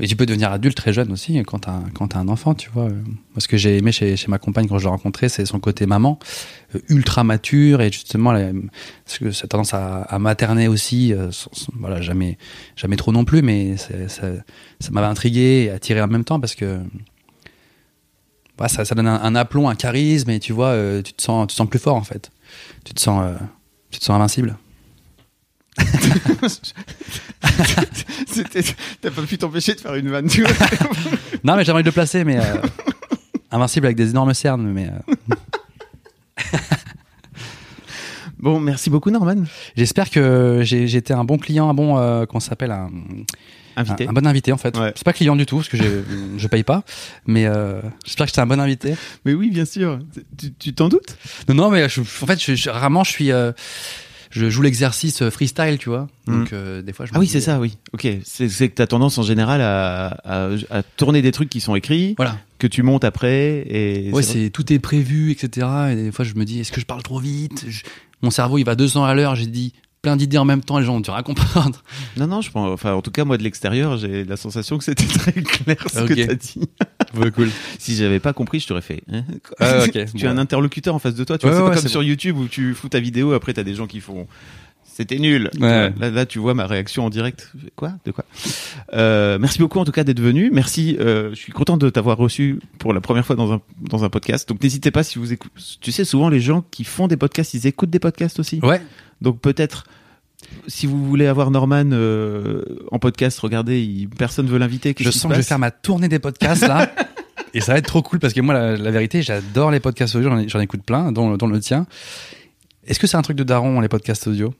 [SPEAKER 2] et tu peux devenir adulte très jeune aussi quand t'as quand as un enfant, tu vois. Moi, ce que j'ai aimé chez, ma compagne quand je l'ai rencontrée, c'est son côté maman, ultra mature et justement, parce que a tendance à, materner aussi. voilà, jamais jamais trop non plus, mais ça, m'avait intrigué et attiré en même temps parce que ça, donne un, aplomb, un charisme, et tu vois, euh, tu te sens, tu sens plus fort en fait. Tu te sens, euh, tu te sens invincible.
[SPEAKER 1] T'as pas pu t'empêcher de faire une vanne, tu vois
[SPEAKER 2] Non, mais j'aimerais le placer, mais euh, invincible avec des énormes cernes, mais.
[SPEAKER 1] Bon, merci beaucoup Norman.
[SPEAKER 2] J'espère que j'ai été un bon client, un bon, qu'on s'appelle un,
[SPEAKER 1] Invité.
[SPEAKER 2] Un, bon invité en fait. C'est pas client du tout parce que je paye pas, mais euh, j'espère que c'est un bon invité.
[SPEAKER 1] Mais oui, bien sûr. Tu t'en doutes?
[SPEAKER 2] Non, non, mais en fait, je, je, rarement je suis. Euh, je joue l'exercice freestyle, tu vois. Hmm. Donc euh, des fois, je
[SPEAKER 1] ah oui, c'est ça, oui. Ok, c'est que tu as tendance en général à, à, tourner des trucs qui sont écrits,
[SPEAKER 2] voilà.
[SPEAKER 1] que tu montes après. Et
[SPEAKER 2] ouais, c'est tout est prévu, etc. Et des fois, je me dis, est-ce que je parle trop vite? Mon cerveau, il va 200 à l'heure. J'ai dit, plein d'idées en même temps, les gens ont dû à comprendre.
[SPEAKER 1] Non, non, je pense, enfin, en tout cas, moi de l'extérieur, j'ai la sensation que c'était très clair ce que tu as dit.
[SPEAKER 2] cool.
[SPEAKER 1] Si j'avais pas compris, je t'aurais fait. Hein
[SPEAKER 2] ah,
[SPEAKER 1] tu as un interlocuteur en face de toi. Tu vois, c'est pas comme sur YouTube où tu fous ta vidéo, après t'as des gens qui font. C'était nul. Là, là, tu vois ma réaction en direct. Quoi? De quoi? Euh, Merci beaucoup en tout cas d'être venu. Merci. Euh, je suis content de t'avoir reçu pour la première fois dans un dans un podcast. Donc n'hésitez pas si vous écoutez. Tu sais, souvent les gens qui font des podcasts, ils écoutent des podcasts aussi.
[SPEAKER 2] Ouais.
[SPEAKER 1] Donc peut-être si vous voulez avoir Norman euh, en podcast, regardez, il, personne veut l'inviter.
[SPEAKER 2] Je sens que je vais faire ma tournée des podcasts là. et ça va être trop cool parce que moi, la, vérité, j'adore les podcasts audio, j'en écoute plein, dont, dont le tien. Est-ce que c'est un truc de daron, les podcasts audio?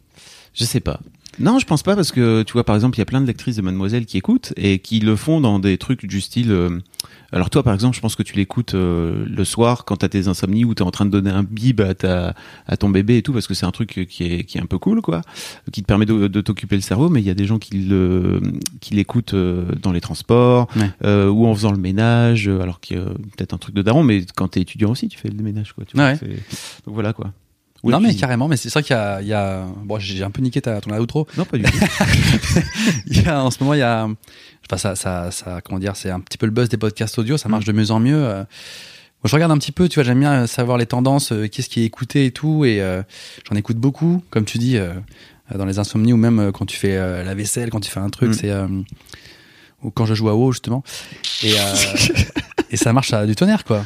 [SPEAKER 1] Je sais pas. Non, je pense pas parce que tu vois par exemple, il y a plein de lectrices de Mademoiselle qui écoutent et qui le font dans des trucs du style. Euh, alors toi, par exemple, je pense que tu l'écoutes euh, le soir quand t'as tes insomnies ou t'es en train de donner un bib à ta à ton bébé et tout parce que c'est un truc qui est qui est un peu cool quoi, qui te permet de, de t'occuper le cerveau. Mais il y a des gens qui le qui l'écoutent euh, dans les transports ou en faisant le ménage. Alors qu'il y a peut-être un truc de daron, mais quand t'es étudiant aussi, tu fais le ménage quoi. Tu vois, Donc voilà quoi
[SPEAKER 2] non, mais carrément, mais c'est vrai qu'il y a, il y a... Bon, j'ai un peu niqué ta, ton outro.
[SPEAKER 1] Non, pas du tout.
[SPEAKER 2] il y a, en ce moment, il y a. Enfin, ça, ça, ça comment dire, c'est un petit peu le buzz des podcasts audio, ça marche de mieux en mieux. Moi, je regarde un petit peu, tu vois, j'aime bien savoir les tendances, euh, qu'est-ce qui est écouté et tout, et euh, j'en écoute beaucoup, comme tu dis, euh, dans les insomnies ou même quand tu fais la vaisselle, quand tu fais un truc, mm. c'est. Ou quand je joue à WoW, justement. Et, et ça marche à du tonnerre, quoi.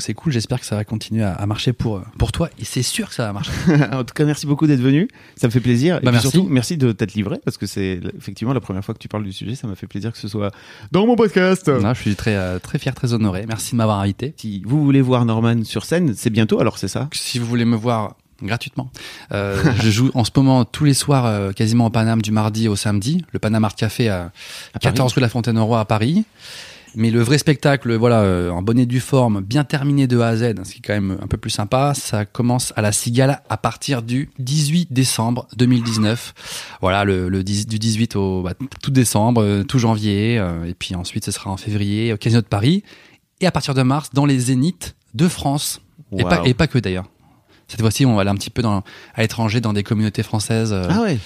[SPEAKER 2] C'est cool, j'espère que ça va continuer à, marcher pour, pour toi et c'est sûr que ça va marcher.
[SPEAKER 1] en tout cas, merci beaucoup d'être venu, ça me fait plaisir. Bah, et merci. surtout, merci de t'être livré parce que c'est effectivement la première fois que tu parles du sujet, ça m'a fait plaisir que ce soit dans mon podcast.
[SPEAKER 2] Non, je suis très, euh, très fier, très honoré. Merci de m'avoir invité.
[SPEAKER 1] Si vous voulez voir Norman sur scène, c'est bientôt alors, c'est ça?
[SPEAKER 2] Si vous voulez me voir gratuitement. Euh, je joue en ce moment tous les soirs euh, quasiment au Paname du mardi au samedi, le Paname Art Café à, 14 rue La Fontaine-au-Roi à Paris. Mais le vrai spectacle, voilà, euh, en bonnet du forme, bien terminé de A à Z, ce qui est quand même un peu plus sympa, ça commence à la Cigale à partir du 18 décembre 2019. Voilà, le, le du 18 au bah, tout décembre, euh, tout janvier, et puis ensuite ce sera en février au Casino de Paris, et à partir de mars dans les Zéniths de France, et, pas, et pas que d'ailleurs. Cette fois-ci, on va aller un petit peu dans, à l'étranger, dans des communautés françaises.
[SPEAKER 1] ah ouais.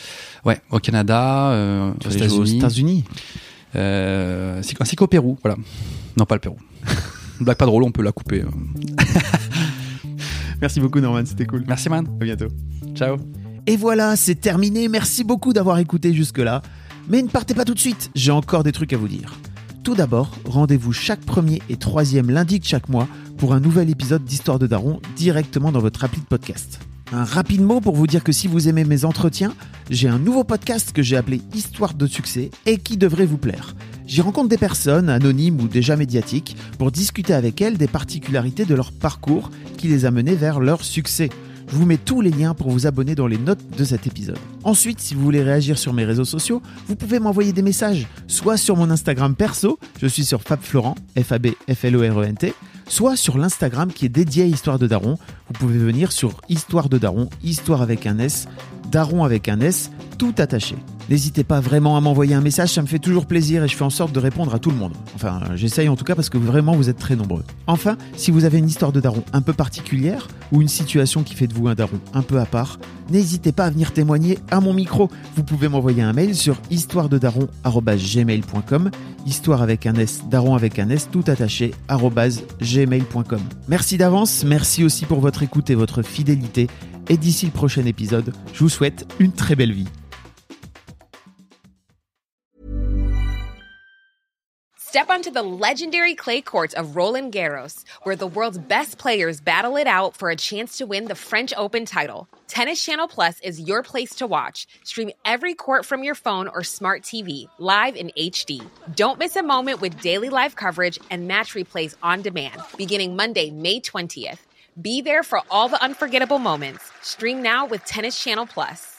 [SPEAKER 2] Ouais, au Canada, aux États-Unis.
[SPEAKER 1] États-Unis.
[SPEAKER 2] Euh, ainsi qu'au Pérou, voilà. Non, pas le Pérou. blague pas drôle, on peut la couper.
[SPEAKER 1] Merci beaucoup Norman, c'était cool.
[SPEAKER 2] Merci man.
[SPEAKER 1] À bientôt.
[SPEAKER 2] Ciao.
[SPEAKER 1] Et voilà, c'est terminé. Merci beaucoup d'avoir écouté jusque-là. Mais ne partez pas tout de suite, j'ai encore des trucs à vous dire. Tout d'abord, rendez-vous chaque premier et troisième lundi de chaque mois pour un nouvel épisode d'Histoire de Daron directement dans votre appli de podcast. Un rapide mot pour vous dire que si vous aimez mes entretiens, j'ai un nouveau podcast que j'ai appelé Histoire de succès et qui devrait vous plaire. J'y rencontre des personnes, anonymes ou déjà médiatiques, pour discuter avec elles des particularités de leur parcours qui les a menées vers leur succès. Je vous mets tous les liens pour vous abonner dans les notes de cet épisode. Ensuite, si vous voulez réagir sur mes réseaux sociaux, vous pouvez m'envoyer des messages, soit sur mon Instagram perso, je suis sur FabFlorent, F-A-B-F-L-O-R-E-N-T, soit sur l'Instagram qui est dédié à Histoire de Daron. Vous pouvez venir sur Histoire de Daron, Histoire avec un S, daron avec un S, tout attaché. N'hésitez pas vraiment à m'envoyer un message, ça me fait toujours plaisir et je fais en sorte de répondre à tout le monde. Enfin, j'essaye en tout cas parce que vraiment vous êtes très nombreux. Enfin, si vous avez une histoire de daron un peu particulière ou une situation qui fait de vous un daron un peu à part, n'hésitez pas à venir témoigner à mon micro. Vous pouvez m'envoyer un mail sur histoirededaron@gmail.com, histoire avec un S, daron avec un S, tout attaché gmail.com. Merci d'avance, merci aussi pour votre écoute et votre fidélité. Et d'ici le prochain épisode, je vous souhaite une très belle vie.
[SPEAKER 4] Step onto the legendary clay courts of Roland Garros, where the world's best players battle it out for a chance to win the French Open title. Tennis Channel Plus is your place to watch. Stream every court from your phone or smart TV, live in HD. Don't miss a moment with daily live coverage and match replays on demand, beginning Monday, May 20th. Be there for all the unforgettable moments. Stream now with Tennis Channel Plus.